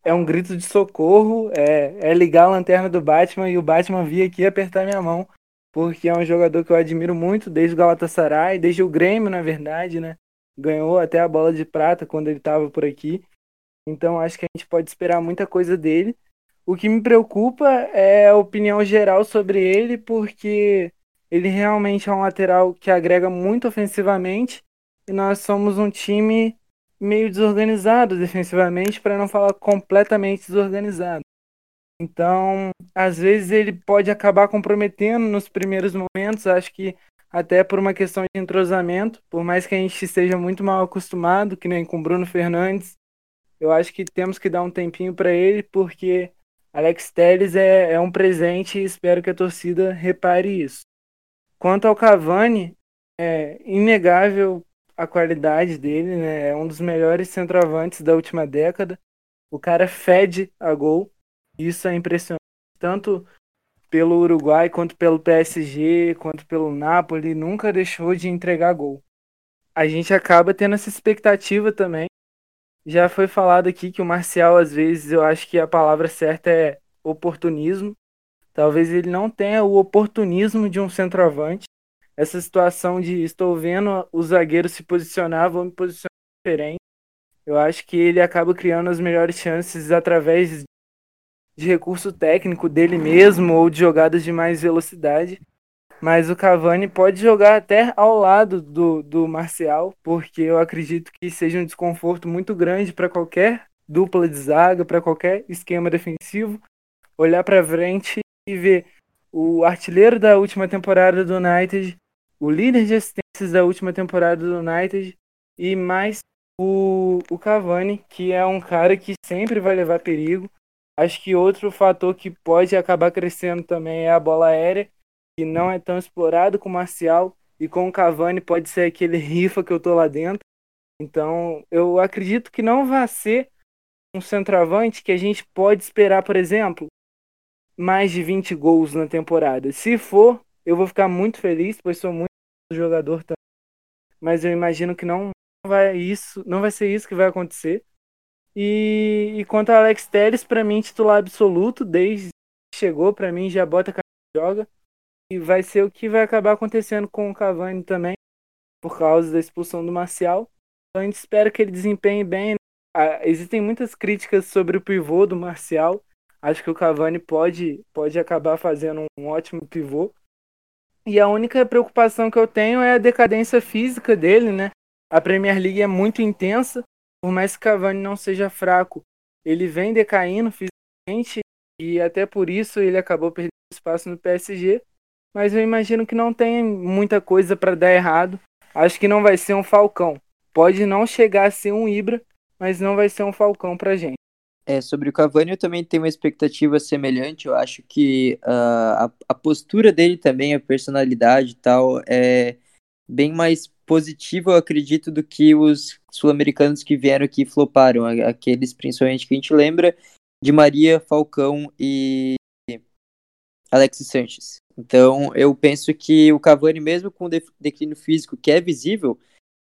é um grito de socorro, é, é ligar a lanterna do Batman e o Batman vir aqui apertar minha mão porque é um jogador que eu admiro muito desde o Galatasaray, desde o Grêmio, na verdade, né? Ganhou até a bola de prata quando ele estava por aqui. Então acho que a gente pode esperar muita coisa dele. O que me preocupa é a opinião geral sobre ele, porque ele realmente é um lateral que agrega muito ofensivamente e nós somos um time meio desorganizado defensivamente, para não falar completamente desorganizado. Então, às vezes ele pode acabar comprometendo nos primeiros momentos, acho que até por uma questão de entrosamento, por mais que a gente esteja muito mal acostumado, que nem com Bruno Fernandes, eu acho que temos que dar um tempinho para ele, porque Alex Telles é, é um presente e espero que a torcida repare isso. Quanto ao Cavani, é inegável a qualidade dele, né? É um dos melhores centroavantes da última década. O cara fede a gol. Isso é impressionante, tanto pelo Uruguai quanto pelo PSG, quanto pelo Napoli, nunca deixou de entregar gol. A gente acaba tendo essa expectativa também. Já foi falado aqui que o Marcial, às vezes, eu acho que a palavra certa é oportunismo. Talvez ele não tenha o oportunismo de um centroavante. Essa situação de estou vendo o zagueiro se posicionar, vou me posicionar diferente. Eu acho que ele acaba criando as melhores chances através de recurso técnico dele mesmo ou de jogadas de mais velocidade. Mas o Cavani pode jogar até ao lado do, do Marcial, porque eu acredito que seja um desconforto muito grande para qualquer dupla de zaga, para qualquer esquema defensivo. Olhar para frente e ver o artilheiro da última temporada do United, o líder de assistências da última temporada do United e mais o, o Cavani, que é um cara que sempre vai levar perigo. Acho que outro fator que pode acabar crescendo também é a bola aérea que não é tão explorado com o Marcial e com o Cavani pode ser aquele rifa que eu tô lá dentro. Então, eu acredito que não vai ser um centroavante que a gente pode esperar, por exemplo, mais de 20 gols na temporada. Se for, eu vou ficar muito feliz, pois sou muito jogador também. Mas eu imagino que não vai isso, não vai ser isso que vai acontecer. E, e quanto ao Alex Telles, para mim titular absoluto desde que chegou, para mim já bota a joga. E vai ser o que vai acabar acontecendo com o Cavani também, por causa da expulsão do Marcial. Então a gente espera que ele desempenhe bem. Né? Ah, existem muitas críticas sobre o pivô do Marcial. Acho que o Cavani pode, pode acabar fazendo um ótimo pivô. E a única preocupação que eu tenho é a decadência física dele, né? A Premier League é muito intensa, por mais que Cavani não seja fraco, ele vem decaindo fisicamente e até por isso ele acabou perdendo espaço no PSG mas eu imagino que não tem muita coisa para dar errado. Acho que não vai ser um Falcão. Pode não chegar a ser um Ibra, mas não vai ser um Falcão pra gente.
É, sobre o Cavani eu também tenho uma expectativa semelhante. Eu acho que uh, a, a, postura dele também, a personalidade e tal, é bem mais positiva, eu acredito, do que os sul-americanos que vieram aqui e floparam. Aqueles, principalmente, que a gente lembra de Maria, Falcão e Alexis Sanches. Então, eu penso que o Cavani, mesmo com o declínio físico que é visível,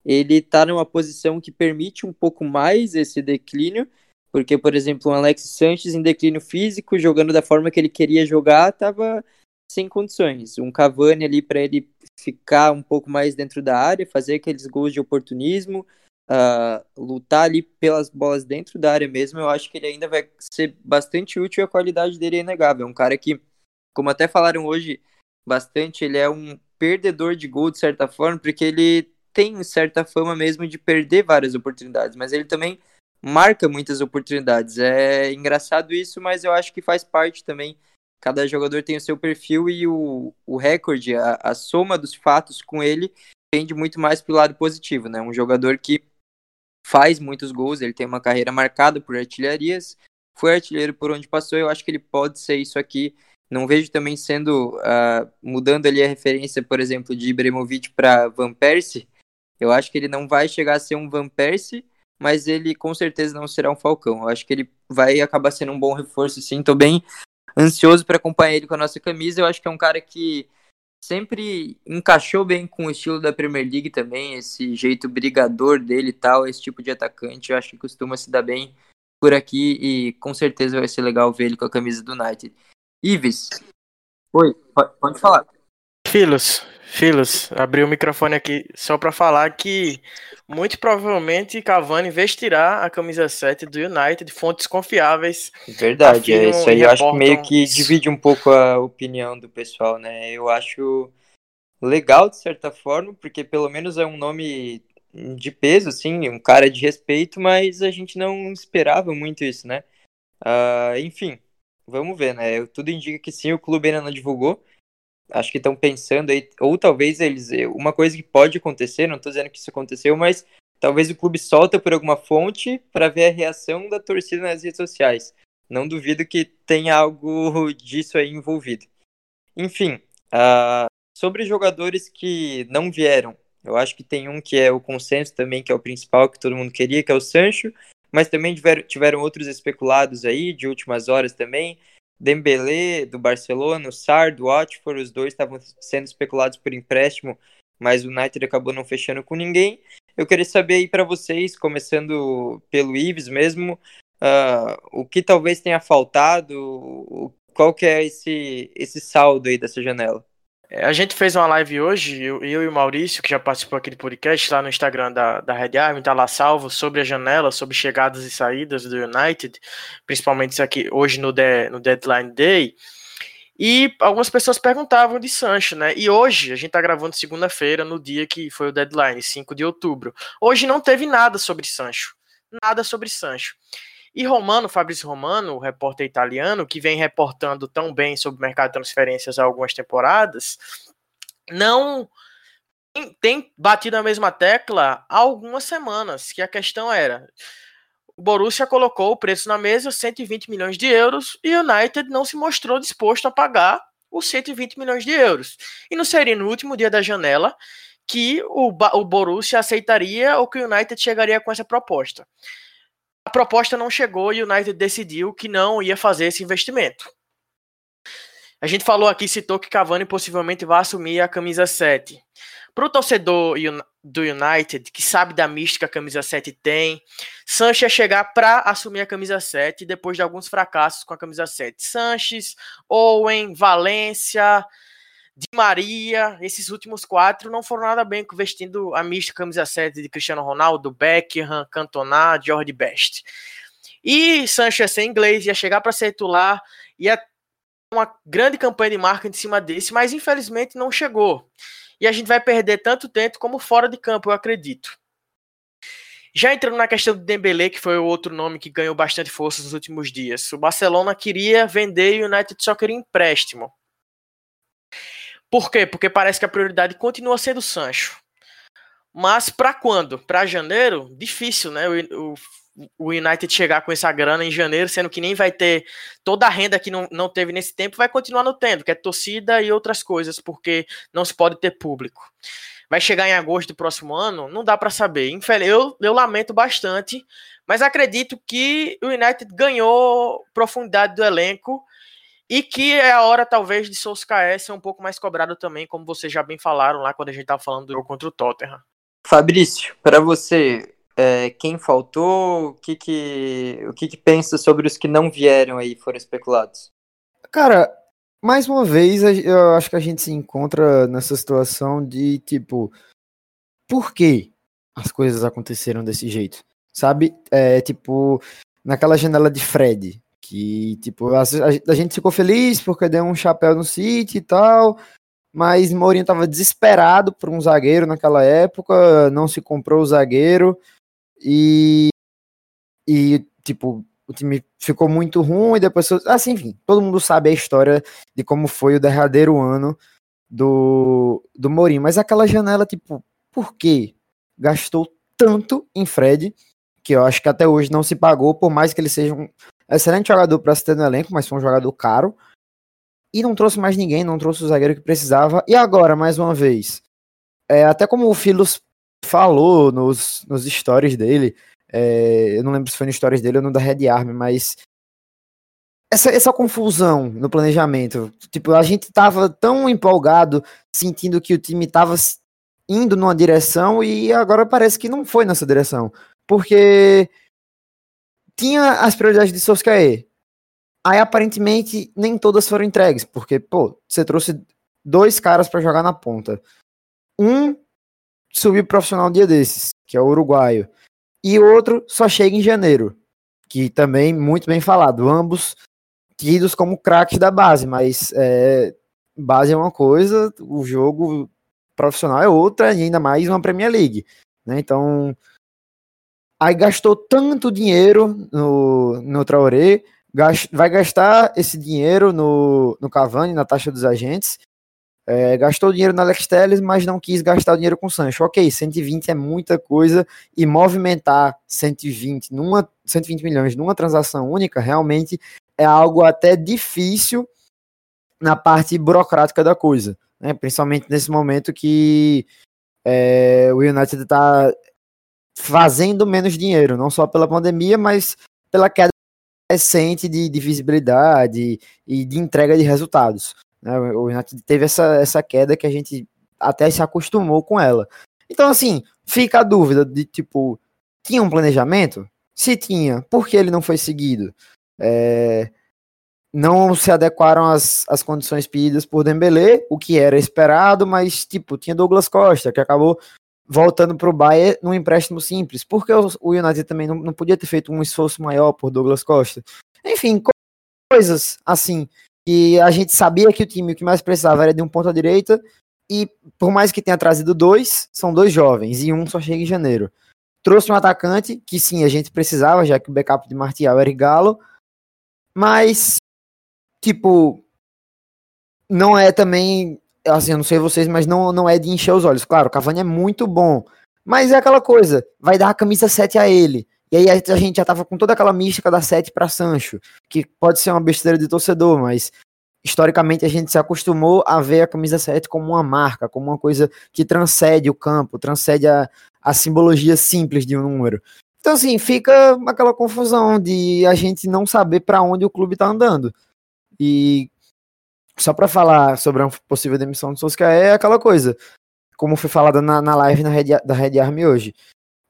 ele está numa posição que permite um pouco mais esse declínio, porque, por exemplo, o Alex Sanches em declínio físico, jogando da forma que ele queria jogar, estava sem condições. Um Cavani ali para ele ficar um pouco mais dentro da área, fazer aqueles gols de oportunismo, uh, lutar ali pelas bolas dentro da área mesmo, eu acho que ele ainda vai ser bastante útil e a qualidade dele é inegável. É um cara que como até falaram hoje bastante, ele é um perdedor de gol de certa forma, porque ele tem certa fama mesmo de perder várias oportunidades, mas ele também marca muitas oportunidades. É engraçado isso, mas eu acho que faz parte também. Cada jogador tem o seu perfil e o, o recorde, a, a soma dos fatos com ele tende muito mais para o lado positivo, né? Um jogador que faz muitos gols, ele tem uma carreira marcada por artilharias, foi artilheiro por onde passou, eu acho que ele pode ser isso aqui não vejo também sendo uh, mudando ali a referência, por exemplo, de Ibrahimovic para Van Persie. Eu acho que ele não vai chegar a ser um Van Persie, mas ele com certeza não será um Falcão. Eu acho que ele vai acabar sendo um bom reforço, sim. Estou bem ansioso para acompanhar ele com a nossa camisa. Eu acho que é um cara que sempre encaixou bem com o estilo da Premier League também, esse jeito brigador dele e tal, esse tipo de atacante. Eu acho que costuma se dar bem por aqui e com certeza vai ser legal ver ele com a camisa do United. Ives. Oi, pode falar.
Filos, Filos, abri o microfone aqui só para falar que muito provavelmente Cavani vestirá a camisa 7 do United, fontes confiáveis.
Verdade, é isso aí eu acho que meio que divide um pouco a opinião do pessoal, né? Eu acho legal de certa forma, porque pelo menos é um nome de peso, assim, um cara de respeito, mas a gente não esperava muito isso, né? Uh, enfim, vamos ver, né? Tudo indica que sim, o clube ainda não divulgou. Acho que estão pensando aí, ou talvez eles. Uma coisa que pode acontecer, não estou dizendo que isso aconteceu, mas talvez o clube solta por alguma fonte para ver a reação da torcida nas redes sociais. Não duvido que tenha algo disso aí envolvido. Enfim, uh, sobre jogadores que não vieram, eu acho que tem um que é o consenso também, que é o principal que todo mundo queria, que é o Sancho mas também tiveram, tiveram outros especulados aí, de últimas horas também. Dembélé, do Barcelona, o Sar, do Watford, os dois estavam sendo especulados por empréstimo, mas o United acabou não fechando com ninguém. Eu queria saber aí para vocês, começando pelo Ives mesmo, uh, o que talvez tenha faltado, qual que é esse, esse saldo aí dessa janela?
É, a gente fez uma live hoje, eu, eu, e o Maurício, que já participou aqui do podcast, lá no Instagram da, da Red Army, tá lá salvo, sobre a janela, sobre chegadas e saídas do United, principalmente isso aqui hoje no, de, no Deadline Day. E algumas pessoas perguntavam de Sancho, né? E hoje, a gente tá gravando segunda-feira, no dia que foi o deadline, 5 de outubro. Hoje não teve nada sobre Sancho. Nada sobre Sancho. E Romano, Fabrício Romano, o repórter italiano, que vem reportando tão bem sobre o mercado de transferências há algumas temporadas, não tem batido a mesma tecla há algumas semanas, que a questão era o Borussia colocou o preço na mesa, 120 milhões de euros, e o United não se mostrou disposto a pagar os 120 milhões de euros. E não seria no último dia da janela que o, o Borussia aceitaria ou que o United chegaria com essa proposta a proposta não chegou e o United decidiu que não ia fazer esse investimento. A gente falou aqui, citou que Cavani possivelmente vai assumir a camisa 7. Para o torcedor do United, que sabe da mística que a camisa 7 tem, Sanches chegar para assumir a camisa 7 depois de alguns fracassos com a camisa 7. Sanches, Owen, Valência, Di Maria, esses últimos quatro não foram nada bem vestindo a mística camisa 7 de Cristiano Ronaldo, Beckham, Cantona, George Best. E Sancho ia ser inglês, ia chegar para ser titular, ia uma grande campanha de marca em cima desse, mas infelizmente não chegou. E a gente vai perder tanto tempo como fora de campo, eu acredito. Já entrando na questão do Dembélé, que foi o outro nome que ganhou bastante força nos últimos dias. O Barcelona queria vender o United só queria empréstimo. Por quê? Porque parece que a prioridade continua sendo o Sancho. Mas para quando? Para janeiro? Difícil, né? O, o, o, United chegar com essa grana em janeiro, sendo que nem vai ter toda a renda que não, não teve nesse tempo, vai continuar não tendo, que é torcida e outras coisas, porque não se pode ter público. Vai chegar em agosto do próximo ano? Não dá para saber. Eu, eu lamento bastante, mas acredito que o United ganhou profundidade do elenco e que é a hora, talvez, de Solskjaer ser um pouco mais cobrado também, como vocês já bem falaram lá quando a gente estava falando do jogo contra o Tottenham.
Fabrício, para você, é, quem faltou, o que que, o que que pensa sobre os que não vieram aí, foram especulados?
Cara, mais uma vez, eu acho que a gente se encontra nessa situação de, tipo, por que as coisas aconteceram desse jeito? Sabe? É, tipo, naquela janela de Fred, que, tipo, a, a, gente ficou feliz porque deu um chapéu no City e tal, mas Mourinho tava desesperado por um zagueiro naquela época, não se comprou o zagueiro e, e tipo, o time ficou muito ruim, depois, assim, enfim, todo mundo sabe a história de como foi o derradeiro ano do, do Mourinho, mas aquela janela, tipo, por que gastou tanto em Fred, que eu acho que até hoje não se pagou, por mais que ele seja um, excelente jogador para se ter no elenco, mas foi um jogador caro. E não trouxe mais ninguém, não trouxe o zagueiro que precisava. E agora, mais uma vez, é, até como o Filos falou nos, nos stories dele, é, eu não lembro se foi nos stories dele ou no da Red Army, mas essa, essa confusão no planejamento, tipo, a gente tava tão empolgado, sentindo que o time tava indo numa direção e agora parece que não foi nessa direção. Porque tinha as prioridades de Solskjaer. Aí aparentemente nem todas foram entregues, porque, pô, você trouxe dois caras para jogar na ponta. Um subiu profissional um dia desses, que é o uruguaio. E o outro só chega em janeiro, que também muito bem falado. Ambos tidos como craques da base, mas é, base é uma coisa, o jogo profissional é outra, e ainda mais uma Premier League. Né? Então, Aí gastou tanto dinheiro no, no Traoré, gast, vai gastar esse dinheiro no, no Cavani, na taxa dos agentes. É, gastou dinheiro na Alex Telles, mas não quis gastar dinheiro com o Sancho. Ok, 120 é muita coisa e movimentar 120, numa, 120 milhões numa transação única realmente é algo até difícil na parte burocrática da coisa, né? principalmente nesse momento que é, o United está fazendo menos dinheiro, não só pela pandemia, mas pela queda recente de, de visibilidade e de entrega de resultados. Né? O United teve essa, essa queda que a gente até se acostumou com ela. Então, assim, fica a dúvida de tipo, tinha um planejamento? Se tinha, por que ele não foi seguido? É... não se adequaram às, às condições pedidas por Dembélé, o que era esperado, mas tipo, tinha Douglas Costa, que acabou voltando para o Bayern num empréstimo simples, porque o United também não, não podia ter feito um esforço maior por Douglas Costa. Enfim, coisas assim, que a gente sabia que o time o que mais precisava era de um ponta direita, e por mais que tenha trazido dois, são dois jovens, e um só chega em janeiro. Trouxe um atacante, que sim, a gente precisava, já que o backup de Martial era Galo, mas, tipo, não é também, assim, eu não sei vocês, mas não, não é de encher os olhos. Claro, o Cavani é muito bom, mas é aquela coisa, vai dar a camisa 7 a ele. E aí a gente já tava com toda aquela mística da 7 para Sancho, que pode ser uma besteira de torcedor, mas historicamente a gente se acostumou a ver a camisa 7 como uma marca, como uma coisa que transcende o campo, transcende a, a simbologia simples de um número. Então, assim, fica aquela confusão de a gente não saber para onde o clube tá andando. E só para falar sobre a possível demissão do Solskjaer é aquela coisa, como foi falado na, na live na Red, da Red Army hoje.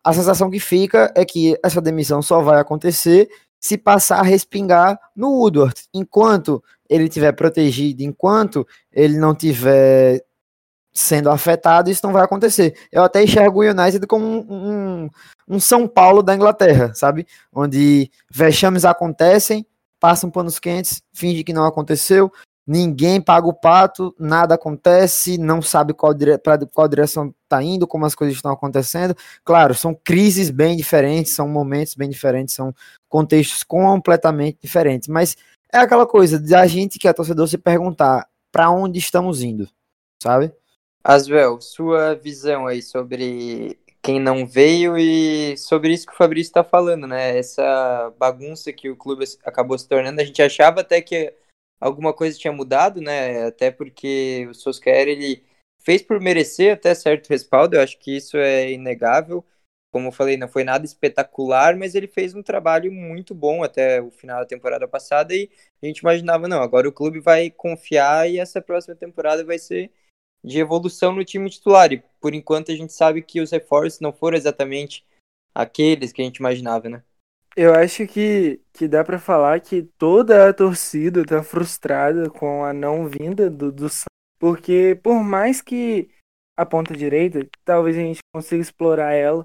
A sensação que fica é que essa demissão só vai acontecer se passar a respingar no Woodward. Enquanto ele estiver protegido, enquanto ele não tiver sendo afetado, isso não vai acontecer. Eu até enxergo o United como um, um, um São Paulo da Inglaterra, sabe? Onde vexames acontecem, passam panos quentes, finge que não aconteceu, ninguém paga o pato, nada acontece, não sabe qual, dire... qual direção está indo, como as coisas estão acontecendo. Claro, são crises bem diferentes, são momentos bem diferentes, são contextos completamente diferentes, mas é aquela coisa de a gente que é torcedor se perguntar para onde estamos indo, sabe?
Asvel, sua visão aí sobre quem não veio e sobre isso que o Fabrício está falando, né? Essa bagunça que o clube acabou se tornando. A gente achava até que alguma coisa tinha mudado, né? Até porque o Solskjaer, ele fez por merecer até certo respaldo, eu acho que isso é inegável. Como eu falei, não foi nada espetacular, mas ele fez um trabalho muito bom até o final da temporada passada e a gente imaginava, não, agora o clube vai confiar e essa próxima temporada vai ser de evolução no time titular. E por enquanto a gente sabe que os reforços não foram exatamente aqueles que a gente imaginava, né?
Eu acho que, que dá para falar que toda a torcida tá frustrada com a não vinda do, do porque por mais que a ponta direita, talvez a gente consiga explorar ela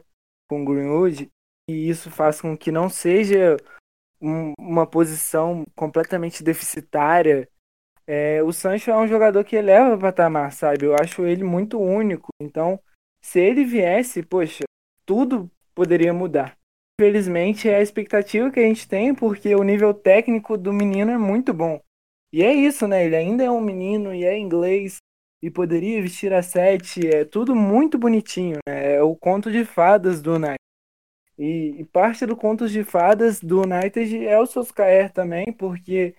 com Greenwood, e isso faça com que não seja um, uma posição completamente deficitária. É, o Sancho é um jogador que eleva o patamar, sabe? Eu acho ele muito único. Então, se ele viesse, poxa, tudo poderia mudar. Infelizmente, é a expectativa que a gente tem, porque o nível técnico do menino é muito bom. E é isso, né? Ele ainda é um menino e é inglês e poderia vestir a sete. É tudo muito bonitinho, né? É o conto de fadas do United. E, e parte do conto de fadas do United é o Solskjaer também, porque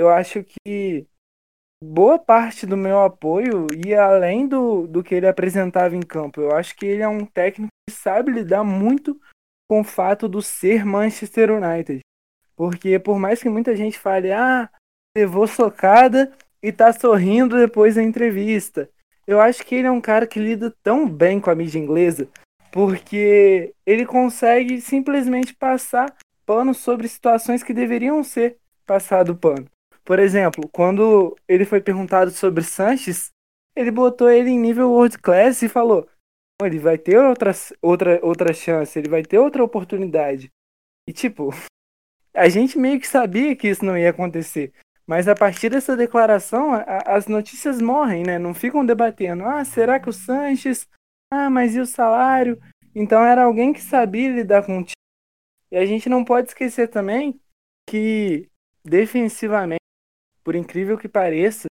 eu acho que boa parte do meu apoio ia além do, do que ele apresentava em campo. Eu acho que ele é um técnico que sabe lidar muito com o fato do ser Manchester United. Porque por mais que muita gente fale, ah, levou socada e tá sorrindo depois da entrevista. Eu acho que ele é um cara que lida tão bem com a mídia inglesa, porque ele consegue simplesmente passar pano sobre situações que deveriam ser passado pano. Por exemplo, quando ele foi perguntado sobre Sanches, ele botou ele em nível world class e falou: ele vai ter outra, outra, outra chance, ele vai ter outra oportunidade. E tipo, a gente meio que sabia que isso não ia acontecer. Mas a partir dessa declaração, a, as notícias morrem, né? Não ficam debatendo. Ah, será que o Sanches? Ah, mas e o salário? Então era alguém que sabia lidar com o time. E a gente não pode esquecer também que defensivamente, por incrível que pareça,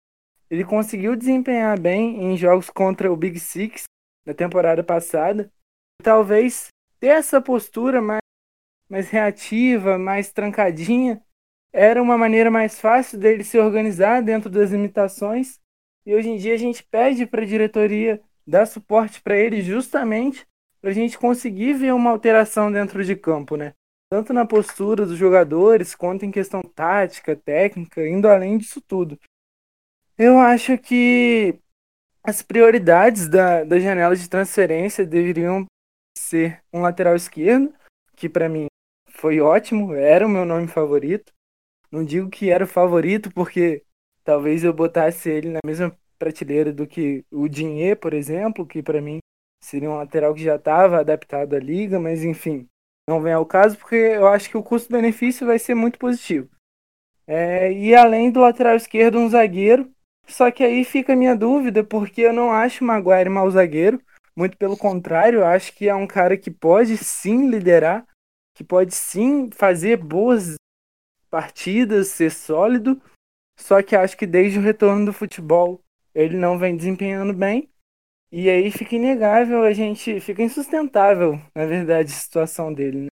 ele conseguiu desempenhar bem em jogos contra o Big Six da temporada passada. Talvez ter essa postura mais, mais reativa, mais trancadinha, era uma maneira mais fácil dele se organizar dentro das limitações. E hoje em dia a gente pede para a diretoria dar suporte para ele justamente para a gente conseguir ver uma alteração dentro de campo, né? Tanto na postura dos jogadores, quanto em questão tática, técnica, indo além disso tudo. Eu acho que as prioridades da, da janela de transferência deveriam ser um lateral esquerdo, que para mim foi ótimo, era o meu nome favorito. Não digo que era o favorito, porque talvez eu botasse ele na mesma prateleira do que o Dinheiro, por exemplo, que para mim seria um lateral que já estava adaptado à liga, mas enfim, não vem ao caso porque eu acho que o custo-benefício vai ser muito positivo. É, e além do lateral esquerdo, um zagueiro. Só que aí fica a minha dúvida, porque eu não acho o Maguire mau zagueiro. Muito pelo contrário, eu acho que é um cara que pode sim liderar, que pode sim fazer boas partidas, ser sólido. Só que acho que desde o retorno do futebol ele não vem desempenhando bem. E aí fica inegável, a gente fica insustentável, na verdade, a situação dele. Né?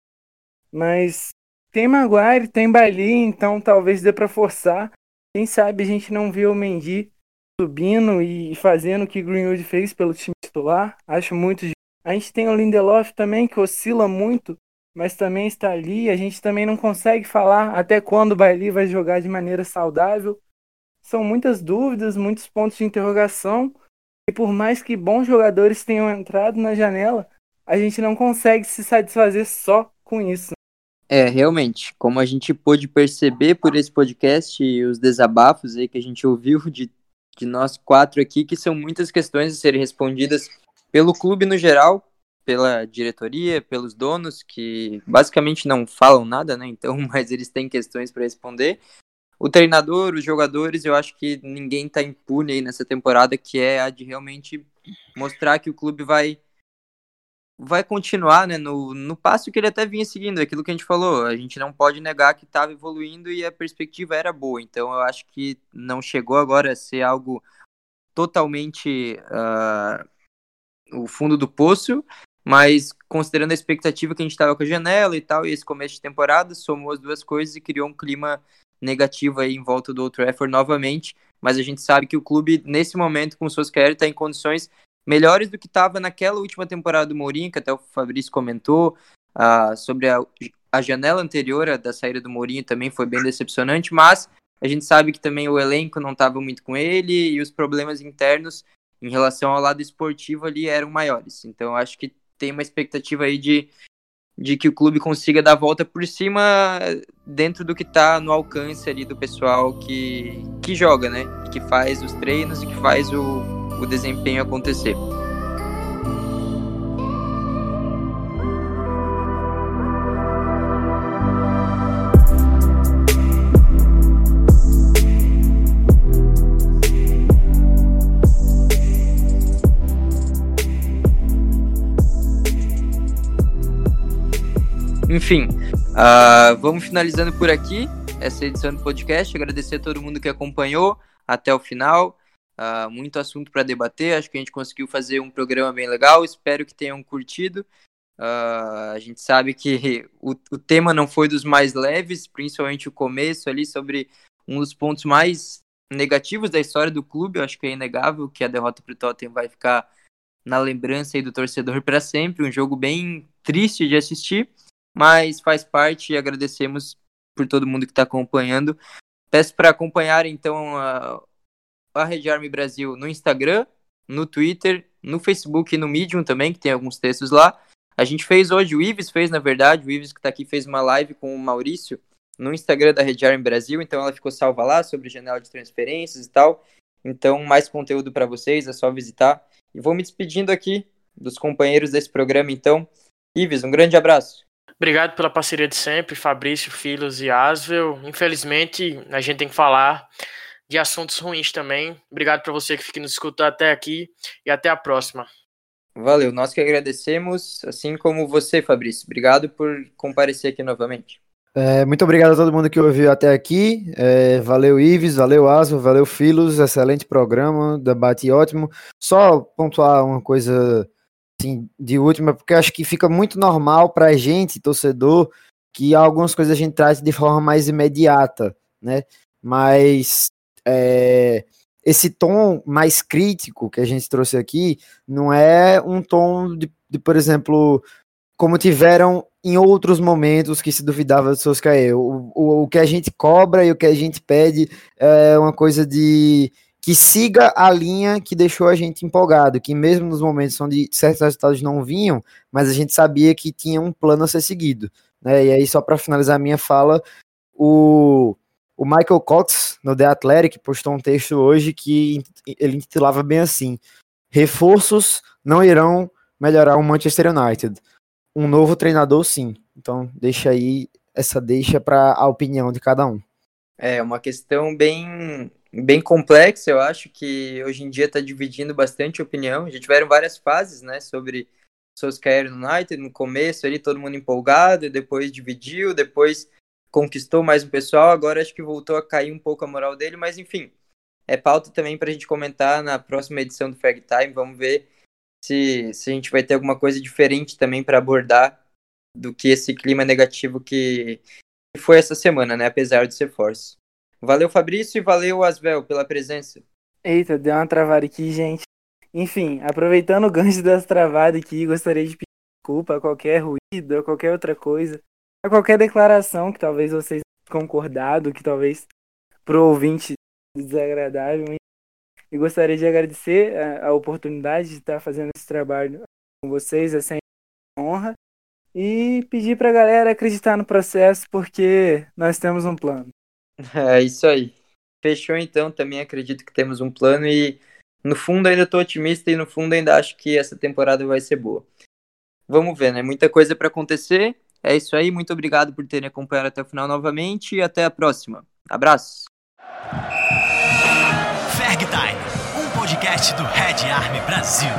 Mas tem Maguire, tem Bailey, então talvez dê para forçar. Quem sabe a gente não vê o Mendy subindo e fazendo o que Greenwood fez pelo time titular. Acho muito. A gente tem o Lindelof também, que oscila muito, mas também está ali. A gente também não consegue falar até quando o Bailey vai jogar de maneira saudável. São muitas dúvidas, muitos pontos de interrogação. E por mais que bons jogadores tenham entrado na janela, a gente não consegue se satisfazer só com isso.
É, realmente, como a gente pôde perceber por esse podcast e os desabafos aí que a gente ouviu de, de nós quatro aqui, que são muitas questões a serem respondidas pelo clube no geral, pela diretoria, pelos donos, que basicamente não falam nada, né? Então, mas eles têm questões para responder o treinador, os jogadores, eu acho que ninguém está impune aí nessa temporada, que é a de realmente mostrar que o clube vai vai continuar né, no, no passo que ele até vinha seguindo, aquilo que a gente falou, a gente não pode negar que estava evoluindo e a perspectiva era boa, então eu acho que não chegou agora a ser algo totalmente uh, o fundo do poço, mas considerando a expectativa que a gente estava com a janela e tal, e esse começo de temporada, somou as duas coisas e criou um clima negativa aí em volta do Old Trafford novamente, mas a gente sabe que o clube, nesse momento, com o Solskjaer, está em condições melhores do que estava naquela última temporada do Mourinho, que até o Fabrício comentou, uh, sobre a, a janela anterior da saída do Mourinho também foi bem decepcionante, mas a gente sabe que também o elenco não estava muito com ele e os problemas internos em relação ao lado esportivo ali eram maiores. Então acho que tem uma expectativa aí de de que o clube consiga dar a volta por cima dentro do que está no alcance ali do pessoal que, que joga, né? Que faz os treinos e que faz o, o desempenho acontecer. Enfim, uh, vamos finalizando por aqui essa edição do podcast. Agradecer a todo mundo que acompanhou até o final. Uh, muito assunto para debater. Acho que a gente conseguiu fazer um programa bem legal. Espero que tenham curtido. Uh, a gente sabe que o, o tema não foi dos mais leves, principalmente o começo ali sobre um dos pontos mais negativos da história do clube. Eu acho que é inegável que a derrota para o Tottenham vai ficar na lembrança do torcedor para sempre. Um jogo bem triste de assistir mas faz parte e agradecemos por todo mundo que está acompanhando. Peço para acompanhar então a Rede Army Brasil no Instagram, no Twitter, no Facebook e no Medium também, que tem alguns textos lá. A gente fez hoje, o Ives fez, na verdade, o Ives que está aqui fez uma live com o Maurício no Instagram da Rede Army Brasil, então ela ficou salva lá sobre janela de transferências e tal. Então, mais conteúdo para vocês, é só visitar. E vou me despedindo aqui dos companheiros desse programa, então. Ives, um grande abraço.
Obrigado pela parceria de sempre, Fabrício, Filos e Asvel. Infelizmente, a gente tem que falar de assuntos ruins também. Obrigado para você que fica nos escutando até aqui e até a próxima.
Valeu, nós que agradecemos, assim como você, Fabrício. Obrigado por comparecer aqui novamente.
É, muito obrigado a todo mundo que ouviu até aqui. É, valeu, Ives, valeu, Asvel, valeu, Filos. Excelente programa, debate ótimo. Só pontuar uma coisa assim, de última, porque acho que fica muito normal para a gente, torcedor, que algumas coisas a gente traz de forma mais imediata, né? Mas é, esse tom mais crítico que a gente trouxe aqui não é um tom de, de por exemplo, como tiveram em outros momentos que se duvidava de Soscaê. O, o, o que a gente cobra e o que a gente pede é uma coisa de que siga a linha que deixou a gente empolgado, que mesmo nos momentos onde certos resultados não vinham, mas a gente sabia que tinha um plano a ser seguido. Né? E aí, só para finalizar a minha fala, o, O Michael Cox, no The Athletic, postou um texto hoje que ele intitulava bem assim: Reforços não irão melhorar o Manchester United. Um novo treinador, sim. Então, deixa aí essa deixa para a opinião de cada um.
É uma questão bem, bem complexa, eu acho que hoje em dia está dividindo bastante opinião. Já tiveram várias fases, né, sobre Solskjaer United, no começo ali todo mundo empolgado, depois dividiu, depois conquistou mais um pessoal, agora acho que voltou a cair um pouco a moral dele, mas enfim, é pauta também para a gente comentar na próxima edição do Fag Time, vamos ver se, se a gente vai ter alguma coisa diferente também para abordar do que esse clima negativo que foi essa semana, né? Apesar de ser force. Valeu, Fabrício, e valeu, Asvel, pela presença.
Eita, deu uma travada aqui, gente. Enfim, aproveitando o gancho das travadas aqui, gostaria de pedir desculpa a qualquer ruído, a qualquer outra coisa, a qualquer declaração que talvez vocês concordado, que talvez pro ouvinte desagradável. E gostaria de agradecer a, a oportunidade de estar fazendo esse trabalho com vocês, é sempre uma honra. E pedir pra galera acreditar no processo, porque nós temos um plano.
É isso aí. Fechou então, também acredito que temos um plano e no fundo ainda estou otimista e no fundo ainda acho que essa temporada vai ser boa. Vamos ver, né? Muita coisa para acontecer. É isso aí, muito obrigado por terem acompanhado até o final novamente e até a próxima. Abraços.
Ferg Time, um podcast do Red Army Brasil.